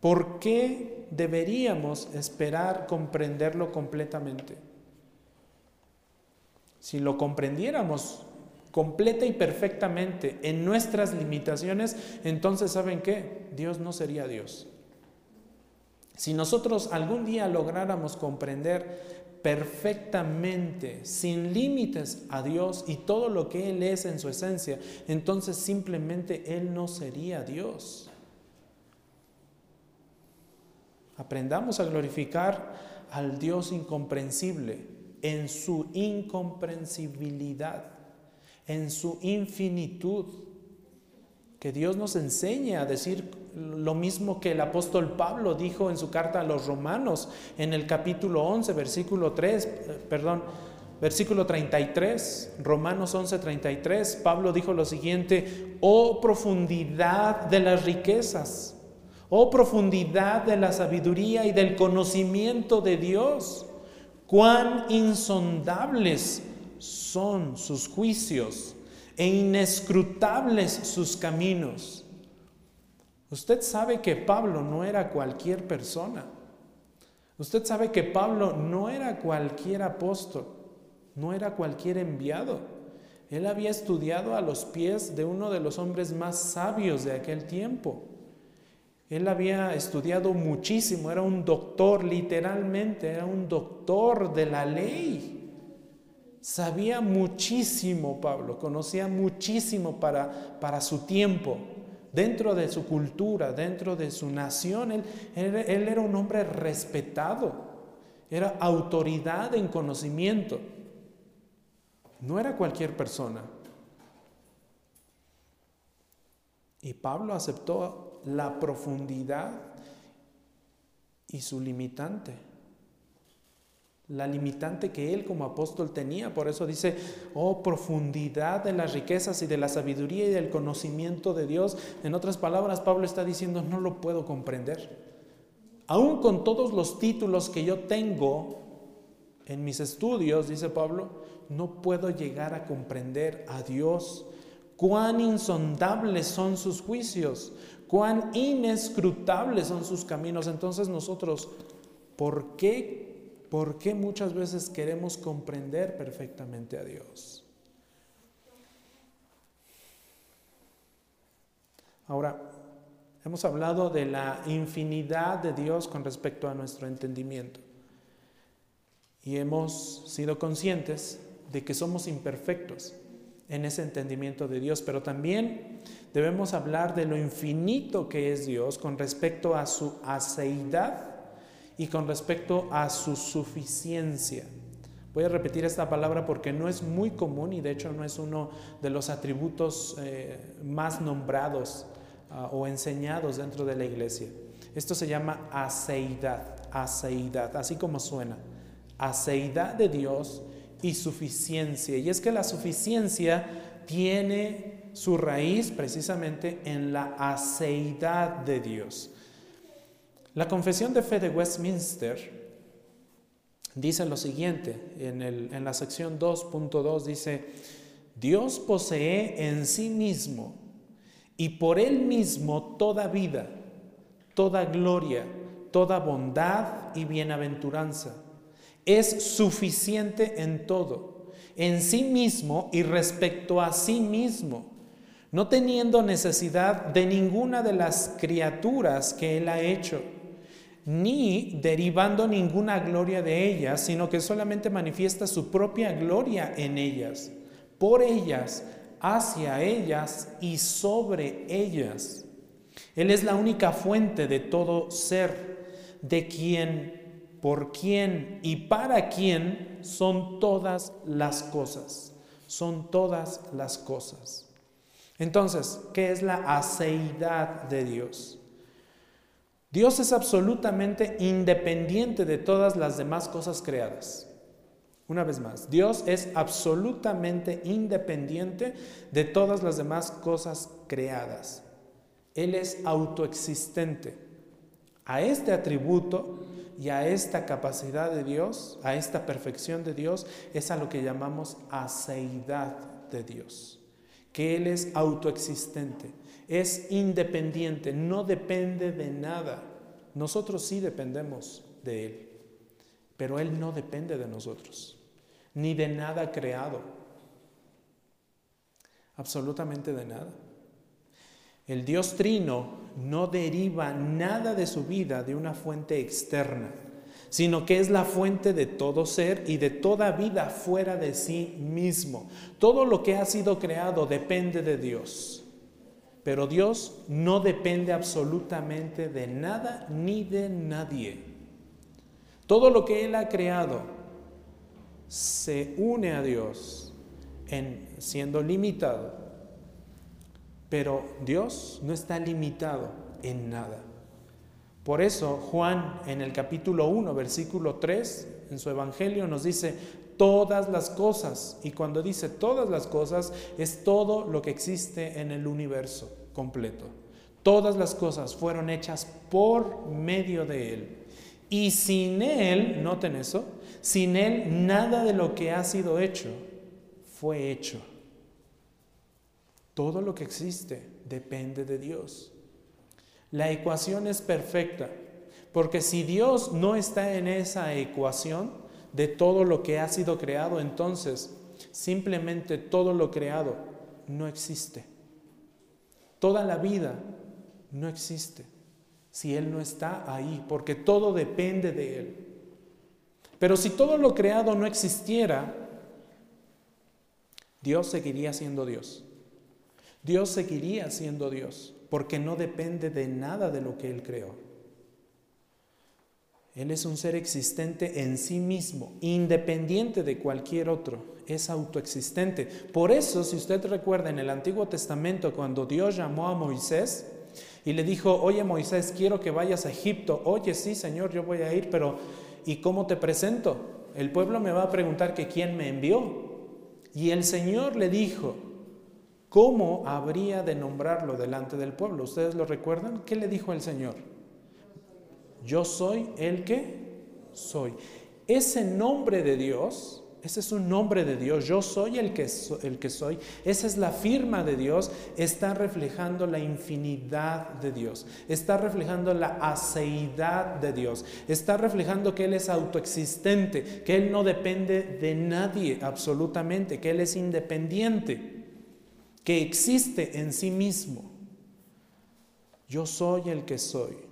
¿Por qué deberíamos esperar comprenderlo completamente? Si lo comprendiéramos completa y perfectamente en nuestras limitaciones, entonces ¿saben qué? Dios no sería Dios. Si nosotros algún día lográramos comprender perfectamente, sin límites a Dios y todo lo que Él es en su esencia, entonces simplemente Él no sería Dios. Aprendamos a glorificar al Dios incomprensible en su incomprensibilidad, en su infinitud. Que Dios nos enseñe a decir lo mismo que el apóstol Pablo dijo en su carta a los romanos en el capítulo 11, versículo 3, eh, perdón, versículo 33, Romanos 11, 33, Pablo dijo lo siguiente, oh profundidad de las riquezas, oh profundidad de la sabiduría y del conocimiento de Dios, cuán insondables son sus juicios e inescrutables sus caminos. Usted sabe que Pablo no era cualquier persona. Usted sabe que Pablo no era cualquier apóstol, no era cualquier enviado. Él había estudiado a los pies de uno de los hombres más sabios de aquel tiempo. Él había estudiado muchísimo, era un doctor, literalmente, era un doctor de la ley. Sabía muchísimo Pablo, conocía muchísimo para, para su tiempo dentro de su cultura, dentro de su nación, él, era un hombre respetado, era autoridad en conocimiento, no era cualquier persona. Y Pablo aceptó la profundidad y su limitante la limitante que él como apóstol tenía. Por eso dice, oh profundidad de las riquezas y de la sabiduría y del conocimiento de Dios. En otras palabras, Pablo está diciendo, no lo puedo comprender. Aún con todos los títulos que yo tengo en mis estudios, dice Pablo, no puedo llegar a comprender a Dios. Cuán insondables son sus juicios, cuán inescrutables son sus caminos. Entonces nosotros, ¿por qué ¿Por qué muchas veces queremos comprender perfectamente a Dios? Ahora, hemos hablado de la infinidad de Dios con respecto a nuestro entendimiento y hemos sido conscientes de que somos imperfectos en ese entendimiento de Dios, pero también debemos hablar de lo infinito que es Dios con respecto a su aceidad y con respecto a su suficiencia. Voy a repetir esta palabra porque no es muy común y de hecho no es uno de los atributos eh, más nombrados ah, o enseñados dentro de la iglesia. Esto se llama aceidad, aceidad, así como suena. Aceidad de Dios y suficiencia. Y es que la suficiencia tiene su raíz precisamente en la aceidad de Dios. La confesión de fe de Westminster dice lo siguiente, en, la sección 2.2 dice, Dios posee en sí mismo y por él mismo toda vida, toda gloria, toda bondad y bienaventuranza. Es suficiente en todo, en sí mismo y respecto a sí mismo, no teniendo necesidad de ninguna de las criaturas que Él ha hecho, ni derivando ninguna gloria de ellas, sino que solamente manifiesta su propia gloria en ellas, por ellas, hacia ellas y sobre ellas. Él es la única fuente de todo ser, de quien, por quien y para quien son todas las cosas. Son todas las cosas. Entonces, ¿qué es la aceidad de Dios? Dios es absolutamente independiente de todas las demás cosas creadas. Una vez más, Dios es absolutamente independiente de todas las demás cosas creadas. Él es autoexistente. A este atributo y a esta capacidad de Dios, a esta perfección de Dios, es a lo que llamamos aceidad de Dios. Que Él es autoexistente, es independiente, no depende de nada. Nosotros sí dependemos de Él, pero Él no depende de nosotros, ni de nada creado. Absolutamente de nada. El Dios Trino no deriva nada de su vida de una fuente externa, sino que es la fuente de todo ser y de toda vida fuera de sí mismo. Todo lo que ha sido creado depende de Dios, pero Dios no depende absolutamente de nada ni de nadie. Todo lo que Él ha creado se une a Dios en siendo limitado pero Dios no está limitado en nada. Por eso Juan en el capítulo 1, versículo 3, en su Evangelio nos dice todas las cosas. Y cuando dice todas las cosas, es todo lo que existe en el universo completo. Todas las cosas fueron hechas por medio de Él. Y sin Él, noten eso, sin Él nada de lo que ha sido hecho fue hecho. Todo lo que existe depende de Dios. La ecuación es perfecta, porque si Dios no está en esa ecuación de todo lo que ha sido creado, entonces simplemente todo lo creado no existe. Toda la vida no existe si Él no está ahí, porque todo depende de Él. Pero si todo lo creado no existiera, Dios seguiría siendo Dios. Dios seguiría siendo Dios porque no depende de nada de lo que Él creó. Él es un ser existente en sí mismo, independiente de cualquier otro, es autoexistente. Por eso, si usted recuerda en el Antiguo Testamento, cuando Dios llamó a Moisés y le dijo, oye Moisés, quiero que vayas a Egipto, oye sí, Señor, yo voy a ir, pero ¿y cómo te presento? El pueblo me va a preguntar que quién me envió. Y el Señor le dijo, ¿Cómo habría de nombrarlo delante del pueblo? ¿Ustedes lo recuerdan? ¿Qué le dijo el Señor? Yo soy el que soy. Ese nombre de Dios, ese es un nombre de Dios, yo soy el que, el que soy, esa es la firma de Dios, está reflejando la infinidad de Dios, está reflejando la aceidad de Dios, está reflejando que Él es autoexistente, que Él no depende de nadie absolutamente, que Él es independiente que existe en sí mismo. Yo soy el que soy.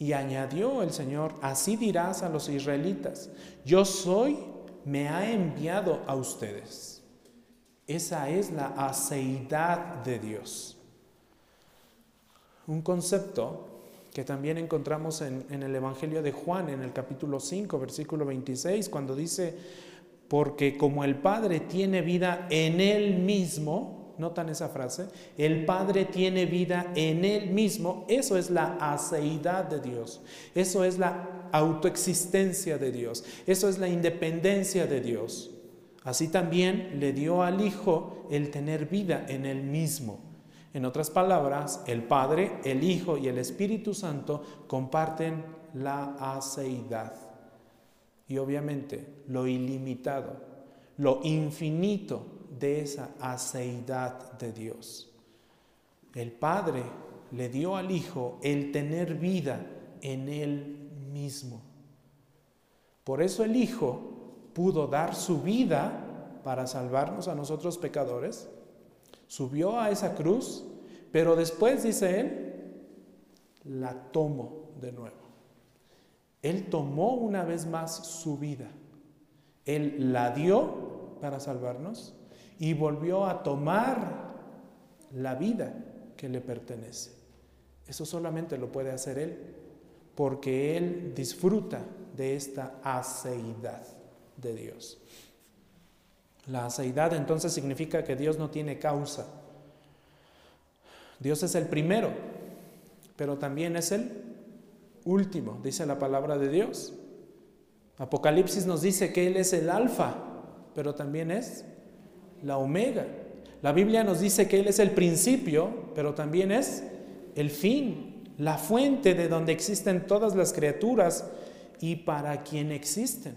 Y añadió el Señor, así dirás a los israelitas, yo soy, me ha enviado a ustedes. Esa es la aceidad de Dios. Un concepto que también encontramos en, el Evangelio de Juan, en el capítulo 5, versículo 26, cuando dice, porque como el Padre tiene vida en Él mismo, notan esa frase, el Padre tiene vida en Él mismo, eso es la aceidad de Dios, eso es la autoexistencia de Dios, eso es la independencia de Dios. Así también le dio al Hijo el tener vida en Él mismo. En otras palabras, el Padre, el Hijo y el Espíritu Santo comparten la aceidad y obviamente lo ilimitado, lo infinito de esa aceidad de Dios. El Padre le dio al Hijo el tener vida en Él mismo. Por eso el Hijo pudo dar su vida para salvarnos a nosotros pecadores. Subió a esa cruz, pero después, dice Él, la tomo de nuevo. Él tomó una vez más su vida. Él la dio para salvarnos y volvió a tomar la vida que le pertenece. Eso solamente lo puede hacer Él, porque Él disfruta de esta aceidad de Dios. La aceidad entonces significa que Dios no tiene causa. Dios es el primero, pero también es el último, dice la palabra de Dios. Apocalipsis nos dice que Él es el alfa, pero también es la omega. La Biblia nos dice que Él es el principio, pero también es el fin, la fuente de donde existen todas las criaturas y para quien existen.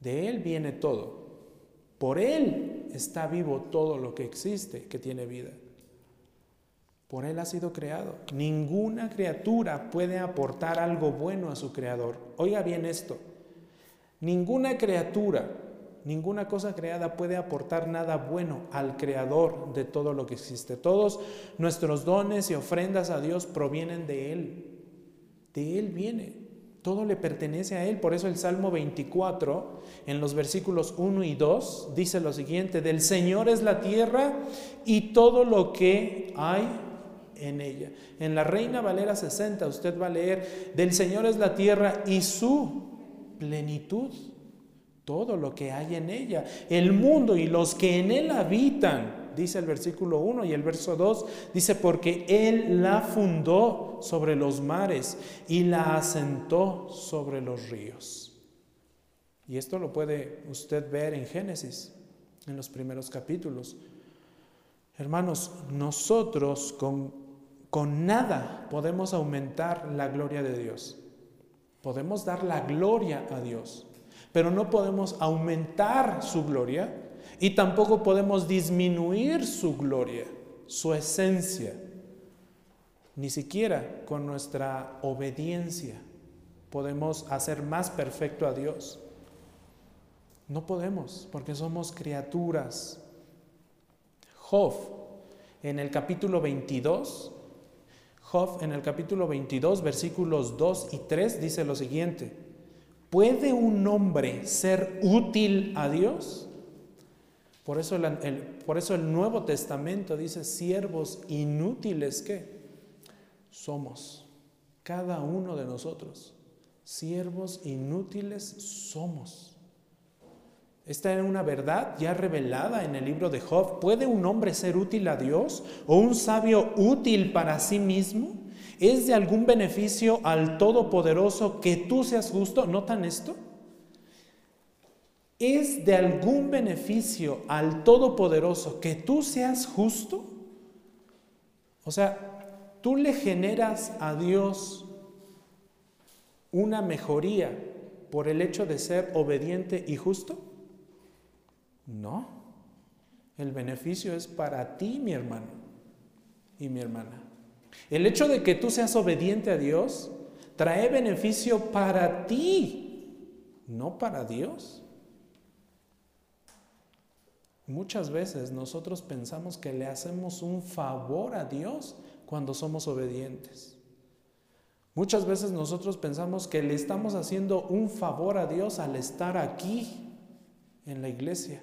De Él viene todo. Por Él está vivo todo lo que existe, que tiene vida. Por Él ha sido creado. Ninguna criatura puede aportar algo bueno a su creador. Oiga bien esto. Ninguna criatura, ninguna cosa creada puede aportar nada bueno al creador de todo lo que existe. Todos nuestros dones y ofrendas a Dios provienen de Él. De Él viene. Todo le pertenece a Él. Por eso el Salmo 24, en los versículos 1 y 2, dice lo siguiente, del Señor es la tierra y todo lo que hay en ella. En la Reina Valera 60 usted va a leer, del Señor es la tierra y su plenitud, todo lo que hay en ella, el mundo y los que en él habitan, dice el versículo 1 y el verso 2, dice, porque Él la fundó sobre los mares y la asentó sobre los ríos. Y esto lo puede usted ver en Génesis, en los primeros capítulos. Hermanos, nosotros con con nada podemos aumentar la gloria de Dios. Podemos dar la gloria a Dios, pero no podemos aumentar su gloria y tampoco podemos disminuir su gloria, su esencia, ni siquiera con nuestra obediencia podemos hacer más perfecto a Dios. No podemos, porque somos criaturas. Job, en el capítulo 22, Job en el capítulo 22, versículos 2 y 3 dice lo siguiente, ¿puede un hombre ser útil a Dios? Por eso el, Nuevo Testamento dice, siervos inútiles que somos, cada uno de nosotros, siervos inútiles somos. Esta es una verdad ya revelada en el libro de Job. ¿Puede un hombre ser útil a Dios o un sabio útil para sí mismo? ¿Es de algún beneficio al Todopoderoso que tú seas justo? ¿Notan esto? ¿Es de algún beneficio al Todopoderoso que tú seas justo? O sea, tú le generas a Dios una mejoría por el hecho de ser obediente y justo. No, el beneficio es para ti, mi hermano y mi hermana. El hecho de que tú seas obediente a Dios trae beneficio para ti, no para Dios. Muchas veces nosotros pensamos que le hacemos un favor a Dios cuando somos obedientes. Muchas veces nosotros pensamos que le estamos haciendo un favor a Dios al estar aquí en la iglesia.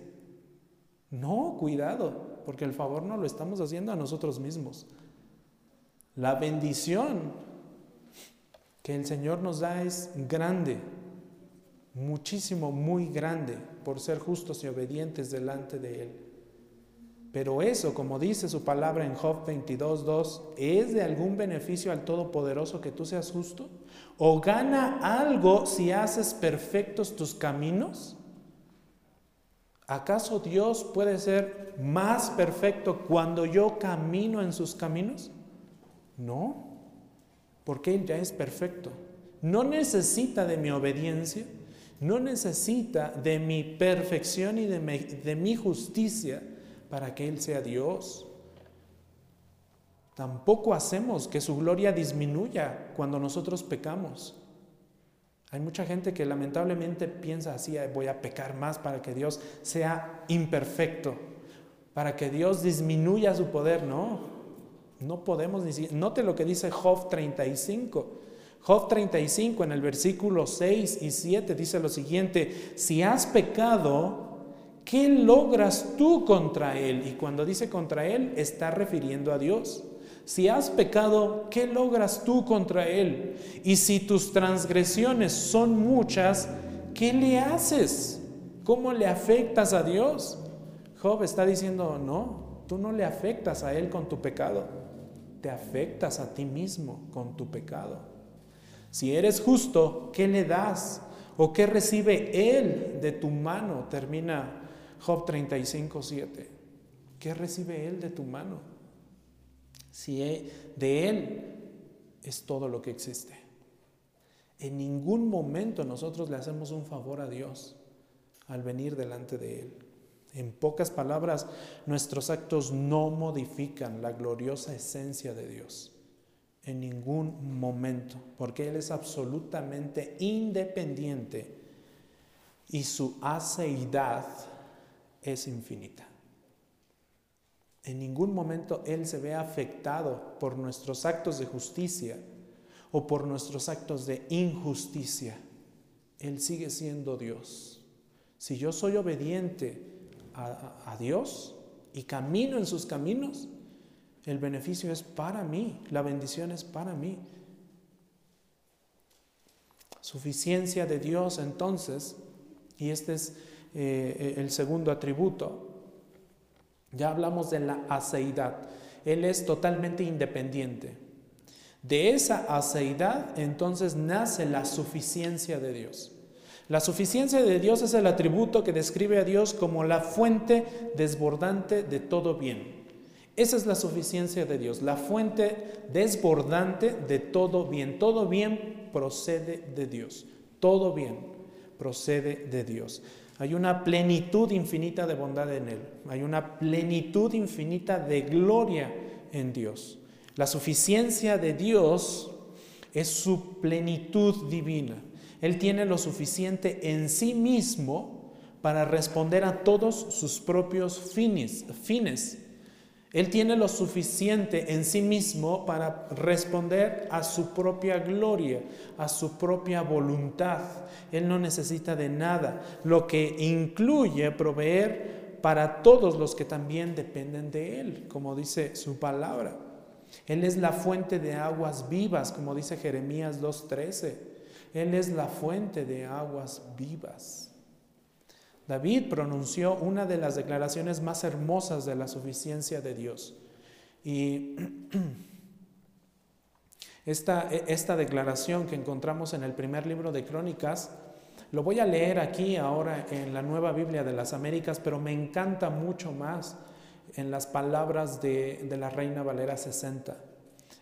No, cuidado, porque el favor no lo estamos haciendo a nosotros mismos. La bendición que el Señor nos da es grande, muchísimo, muy grande, por ser justos y obedientes delante de Él. Pero eso, como dice su palabra en Job 22.2, ¿es de algún beneficio al Todopoderoso que tú seas justo? ¿O gana algo si haces perfectos tus caminos? ¿Acaso Dios puede ser más perfecto cuando yo camino en sus caminos? No, porque Él ya es perfecto. No necesita de mi obediencia, no necesita de mi perfección y de mi, justicia para que Él sea Dios. Tampoco hacemos que su gloria disminuya cuando nosotros pecamos. Hay mucha gente que lamentablemente piensa así, voy a pecar más para que Dios sea imperfecto, para que Dios disminuya su poder. No, no podemos ni Note lo que dice Job 35. Job 35 en el versículo 6 y 7 dice lo siguiente, si has pecado, ¿qué logras tú contra él? Y cuando dice contra él, está refiriendo a Dios. Si has pecado, ¿qué logras tú contra Él? Y si tus transgresiones son muchas, ¿qué le haces? ¿Cómo le afectas a Dios? Job está diciendo, no, tú no le afectas a Él con tu pecado, te afectas a ti mismo con tu pecado. Si eres justo, ¿qué le das? ¿O qué recibe Él de tu mano? Termina Job 35, 7. ¿Qué recibe Él de tu mano? si de Él es todo lo que existe. En ningún momento nosotros le hacemos un favor a Dios al venir delante de Él. En pocas palabras, nuestros actos no modifican la gloriosa esencia de Dios. En ningún momento, porque Él es absolutamente independiente y su aceidad es infinita. En ningún momento Él se ve afectado por nuestros actos de justicia o por nuestros actos de injusticia. Él sigue siendo Dios. Si yo soy obediente a, Dios y camino en sus caminos, el beneficio es para mí, la bendición es para mí. Suficiencia de Dios entonces, y este es eh, el segundo atributo, ya hablamos de la aceidad. Él es totalmente independiente. De esa aceidad entonces nace la suficiencia de Dios. La suficiencia de Dios es el atributo que describe a Dios como la fuente desbordante de todo bien. Esa es la suficiencia de Dios, la fuente desbordante de todo bien. Todo bien procede de Dios. Todo bien procede de Dios. Hay una plenitud infinita de bondad en Él. Hay una plenitud infinita de gloria en Dios. La suficiencia de Dios es su plenitud divina. Él tiene lo suficiente en sí mismo para responder a todos sus propios fines. Él tiene lo suficiente en sí mismo para responder a su propia gloria, a su propia voluntad. Él no necesita de nada, lo que incluye proveer para todos los que también dependen de Él, como dice su palabra. Él es la fuente de aguas vivas, como dice Jeremías 2.13. Él es la fuente de aguas vivas. David pronunció una de las declaraciones más hermosas de la suficiencia de Dios. Y esta, esta, declaración que encontramos en el primer libro de Crónicas, lo voy a leer aquí ahora en la Nueva Biblia de las Américas, pero me encanta mucho más en las palabras de, de la Reina Valera 60.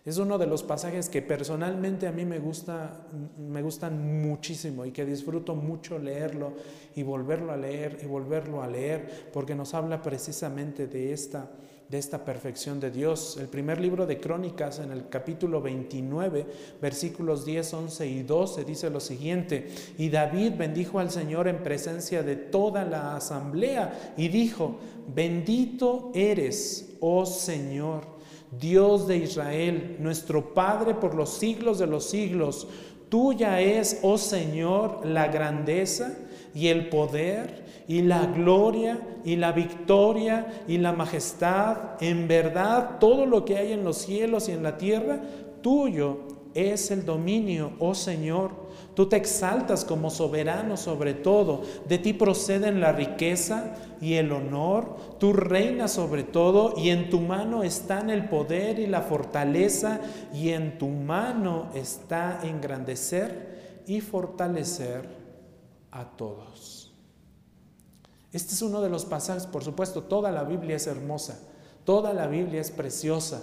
Es uno de los pasajes que personalmente a mí me, gusta, me gustan muchísimo y que disfruto mucho leerlo y volverlo a leer y volverlo a leer porque nos habla precisamente de esta, de esta perfección de Dios. El primer libro de Crónicas en el capítulo 29, versículos 10, 11 y 12 dice lo siguiente, y David bendijo al Señor en presencia de toda la asamblea y dijo, bendito eres, oh Señor Dios de Israel, nuestro Padre por los siglos de los siglos. Tuya es, oh Señor, la grandeza y el poder y la gloria y la victoria y la majestad. En verdad, todo lo que hay en los cielos y en la tierra, tuyo es el dominio, oh Señor. Tú te exaltas como soberano sobre todo. De ti proceden la riqueza y el honor. Tú reinas sobre todo y en tu mano están el poder y la fortaleza y en tu mano está engrandecer y fortalecer a todos. Este es uno de los pasajes, por supuesto, toda la Biblia es hermosa, toda la Biblia es preciosa,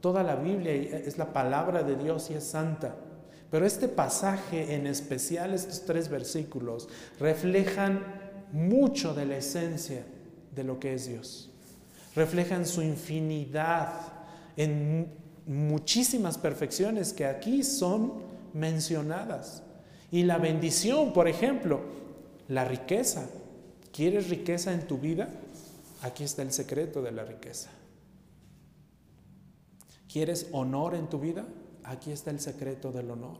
toda la Biblia es la palabra de Dios y es santa. Pero este pasaje en especial, estos tres versículos, reflejan mucho de la esencia de lo que es Dios. Reflejan su infinidad en muchísimas perfecciones que aquí son mencionadas. Y la bendición, por ejemplo, la riqueza. ¿Quieres riqueza en tu vida? Aquí está el secreto de la riqueza. ¿Quieres honor en tu vida? Aquí está el secreto del honor.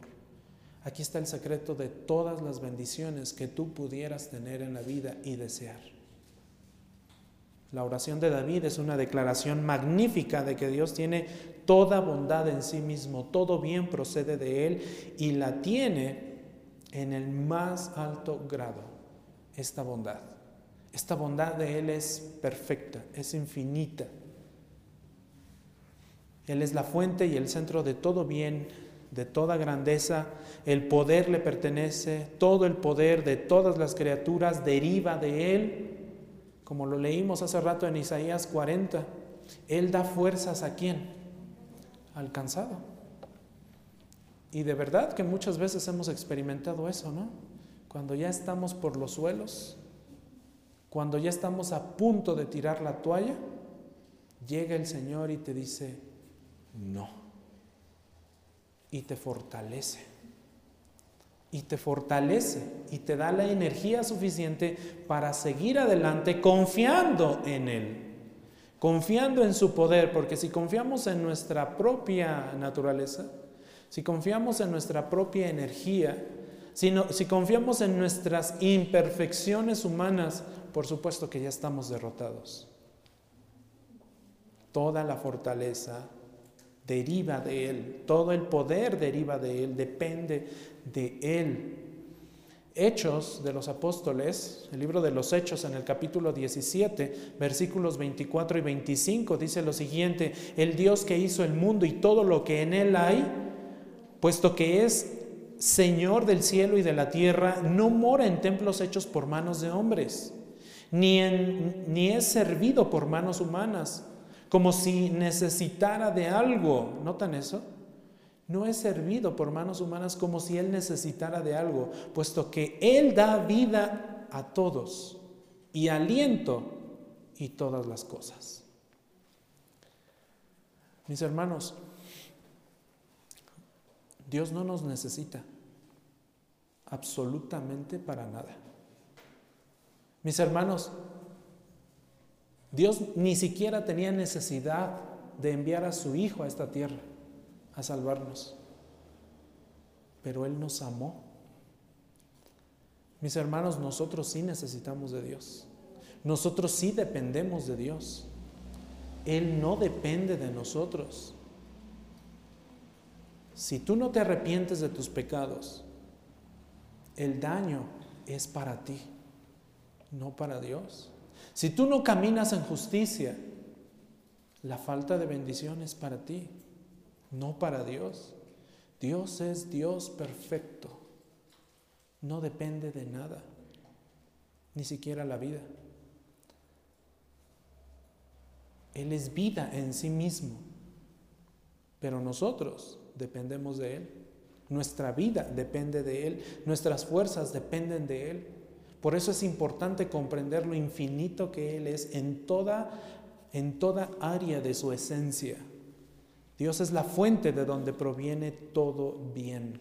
Aquí está el secreto de todas las bendiciones que tú pudieras tener en la vida y desear. La oración de David es una declaración magnífica de que Dios tiene toda bondad en sí mismo, todo bien procede de Él y la tiene en el más alto grado, esta bondad. Esta bondad de Él es perfecta, es infinita. Él es la fuente y el centro de todo bien, de toda grandeza. El poder le pertenece, todo el poder de todas las criaturas deriva de Él como lo leímos hace rato en Isaías 40, Él da fuerzas a quién? Al cansado. Y de verdad que muchas veces hemos experimentado eso, ¿no? Cuando ya estamos por los suelos, cuando ya estamos a punto de tirar la toalla, llega el Señor y te dice, no. Y te fortalece y te fortalece y te da la energía suficiente para seguir adelante confiando en Él, confiando en su poder, porque si confiamos en nuestra propia naturaleza, si confiamos en nuestra propia energía, si, si confiamos en nuestras imperfecciones humanas, por supuesto que ya estamos derrotados. Toda la fortaleza deriva de Él, todo el poder deriva de Él, depende de Él. Hechos de los Apóstoles, el libro de los Hechos en el capítulo 17, versículos 24 y 25, dice lo siguiente, el Dios que hizo el mundo y todo lo que en él hay, puesto que es Señor del cielo y de la tierra, no mora en templos hechos por manos de hombres, ni, ni es servido por manos humanas como si necesitara de algo. ¿Notan eso? No es servido por manos humanas como si Él necesitara de algo, puesto que Él da vida a todos y aliento y todas las cosas. Mis hermanos, Dios no nos necesita absolutamente para nada. Mis hermanos, Dios ni siquiera tenía necesidad de enviar a su Hijo a esta tierra a salvarnos, pero Él nos amó. Mis hermanos, nosotros sí necesitamos de Dios. Nosotros sí dependemos de Dios. Él no depende de nosotros. Si tú no te arrepientes de tus pecados, el daño es para ti, no para Dios. Si tú no caminas en justicia, la falta de bendición es para ti, no para Dios. Dios es Dios perfecto. No depende de nada, ni siquiera la vida. Él es vida en sí mismo, pero nosotros dependemos de Él. Nuestra vida depende de Él, nuestras fuerzas dependen de Él. Por eso es importante comprender lo infinito que Él es en toda, en toda área de su esencia. Dios es la fuente de donde proviene todo bien.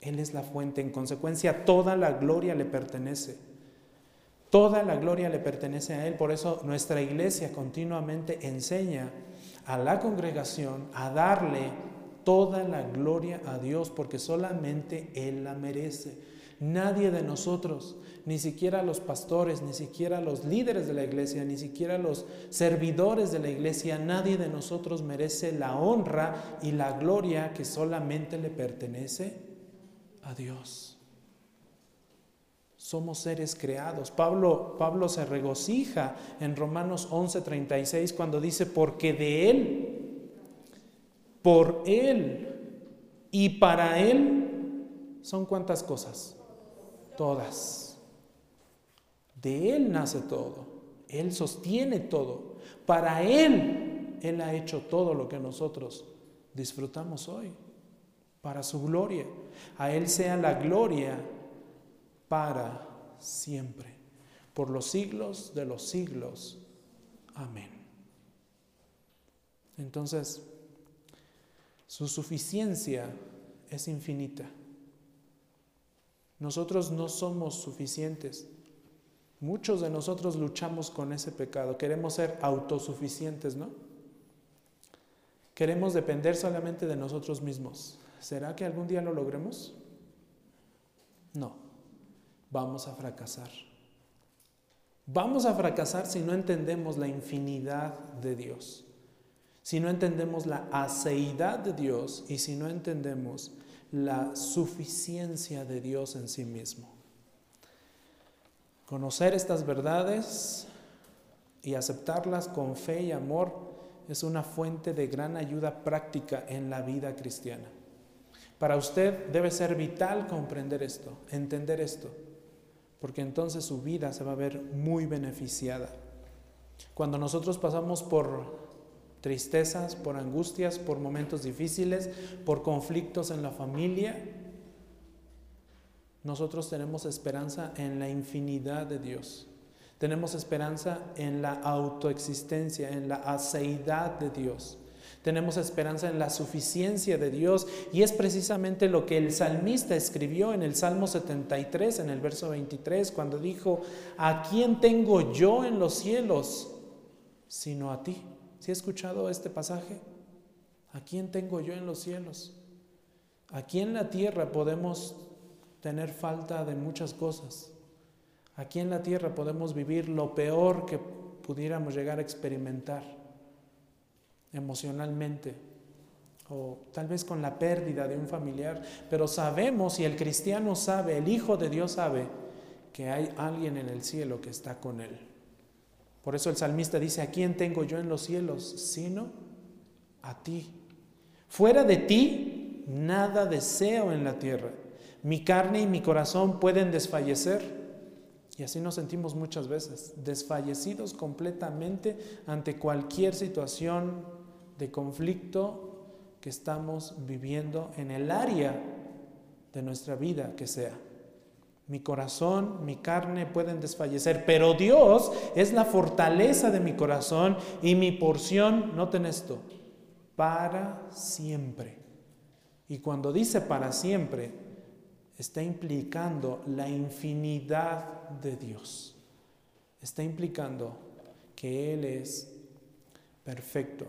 Él es la fuente, en consecuencia toda la gloria le pertenece. Toda la gloria le pertenece a Él, por eso nuestra iglesia continuamente enseña a la congregación a darle toda la gloria a Dios, porque solamente Él la merece. Nadie de nosotros, ni siquiera los pastores, ni siquiera los líderes de la iglesia, ni siquiera los servidores de la iglesia, nadie de nosotros merece la honra y la gloria que solamente le pertenece a Dios. Somos seres creados. Pablo, Pablo se regocija en Romanos 11:36 cuando dice, porque de Él, por Él y para Él son cuántas cosas todas. De Él nace todo. Él sostiene todo. Para Él, Él ha hecho todo lo que nosotros disfrutamos hoy. Para su gloria. A Él sea la gloria para siempre. Por los siglos de los siglos. Amén. Entonces, Su suficiencia es infinita. Nosotros no somos suficientes. Muchos de nosotros luchamos con ese pecado. Queremos ser autosuficientes, ¿no? Queremos depender solamente de nosotros mismos. ¿Será que algún día lo logremos? No. Vamos a fracasar. Vamos a fracasar si no entendemos la infinidad de Dios, si no entendemos la aceidad de Dios y si no entendemos la suficiencia de Dios en sí mismo. Conocer estas verdades y aceptarlas con fe y amor es una fuente de gran ayuda práctica en la vida cristiana. Para usted debe ser vital comprender esto, entender esto, porque entonces su vida se va a ver muy beneficiada. Cuando nosotros pasamos por tristezas, por angustias, por momentos difíciles, por conflictos en la familia, nosotros tenemos esperanza en la infinidad de Dios. Tenemos esperanza en la autoexistencia, en la aceidad de Dios. Tenemos esperanza en la suficiencia de Dios y es precisamente lo que el salmista escribió en el Salmo 73, en el verso 23, cuando dijo, ¿a quién tengo yo en los cielos sino a ti? ¿Sí ha escuchado este pasaje? ¿A quién tengo yo en los cielos? Aquí en la tierra podemos tener falta de muchas cosas. Aquí en la tierra podemos vivir lo peor que pudiéramos llegar a experimentar emocionalmente o tal vez con la pérdida de un familiar, pero sabemos y el cristiano sabe, el Hijo de Dios sabe que hay alguien en el cielo que está con él. Por eso el salmista dice, ¿a quién tengo yo en los cielos? Sino a ti. Fuera de ti, nada deseo en la tierra. Mi carne y mi corazón pueden desfallecer. Y así nos sentimos muchas veces, desfallecidos completamente ante cualquier situación de conflicto que estamos viviendo en el área de nuestra vida que sea. Mi corazón, mi carne pueden desfallecer, pero Dios es la fortaleza de mi corazón y mi porción, noten esto, para siempre. Y cuando dice para siempre, está implicando la infinidad de Dios. Está implicando que Él es perfecto.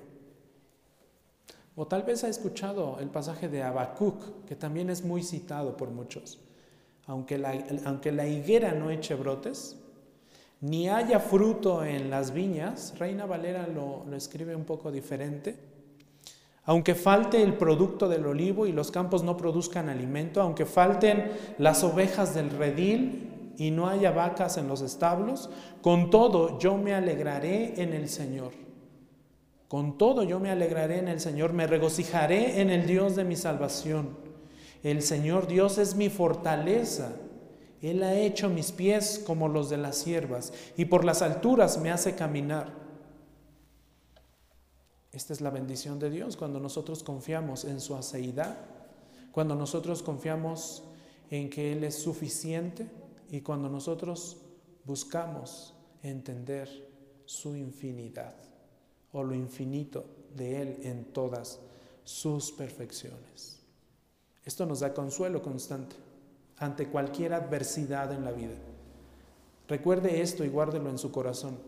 O tal vez ha escuchado el pasaje de Habacuc, que también es muy citado por muchos. Aunque la, aunque la higuera no eche brotes, ni haya fruto en las viñas, Reina Valera lo, lo escribe un poco diferente, aunque falte el producto del olivo y los campos no produzcan alimento, aunque falten las ovejas del redil y no haya vacas en los establos, con todo yo me alegraré en el Señor. Con todo yo me alegraré en el Señor, me regocijaré en el Dios de mi salvación. El Señor Dios es mi fortaleza. Él ha hecho mis pies como los de las siervas y por las alturas me hace caminar. Esta es la bendición de Dios cuando nosotros confiamos en su aceidad, cuando nosotros confiamos en que Él es suficiente y cuando nosotros buscamos entender su infinidad o lo infinito de Él en todas sus perfecciones. Esto nos da consuelo constante ante cualquier adversidad en la vida. Recuerde esto y guárdelo en su corazón,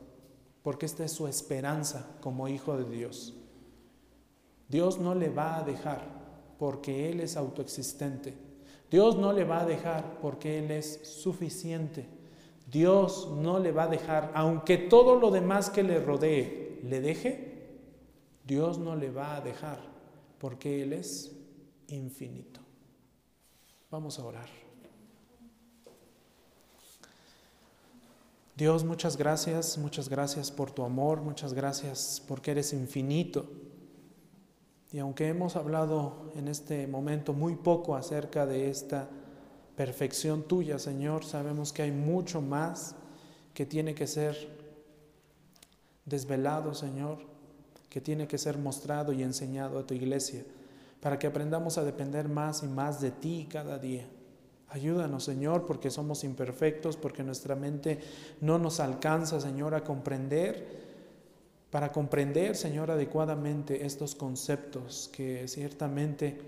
porque esta es su esperanza como hijo de Dios. Dios no le va a dejar porque Él es autoexistente. Dios no le va a dejar porque Él es suficiente. Dios no le va a dejar, aunque todo lo demás que le rodee le deje, Dios no le va a dejar porque Él es infinito. Vamos a orar. Dios, muchas gracias, muchas gracias por tu amor, muchas gracias porque eres infinito. Y aunque hemos hablado en este momento muy poco acerca de esta perfección tuya, Señor, sabemos que hay mucho más que tiene que ser desvelado, Señor, que tiene que ser mostrado y enseñado a tu iglesia, para que aprendamos a depender más y más de ti cada día. Ayúdanos, Señor, porque somos imperfectos, porque nuestra mente no nos alcanza, Señor, a comprender para comprender, Señor, adecuadamente estos conceptos que ciertamente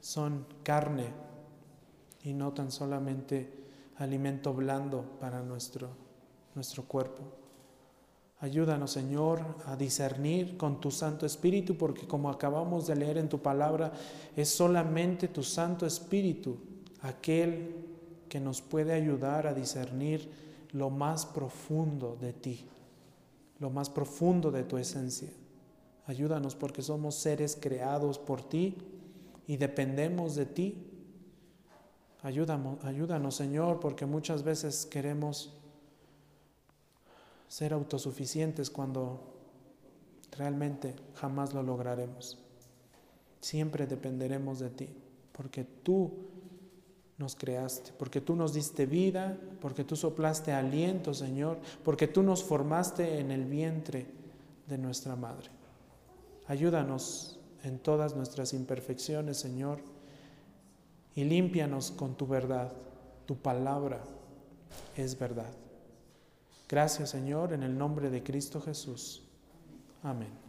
son carne y no tan solamente alimento blando para nuestro, nuestro cuerpo. Ayúdanos, Señor, a discernir con tu Santo Espíritu, porque como acabamos de leer en tu palabra, es solamente tu Santo Espíritu aquel que nos puede ayudar a discernir lo más profundo de ti, lo más profundo de tu esencia. Ayúdanos porque somos seres creados por ti y dependemos de ti. Ayúdanos, ayúdanos Señor, porque muchas veces queremos ser autosuficientes cuando realmente jamás lo lograremos. Siempre dependeremos de ti, porque tú nos creaste, porque tú nos diste vida, porque tú soplaste aliento, Señor, porque tú nos formaste en el vientre de nuestra madre. Ayúdanos en todas nuestras imperfecciones, Señor, y límpianos con tu verdad. Tu palabra es verdad. Gracias Señor, en el nombre de Cristo Jesús. Amén.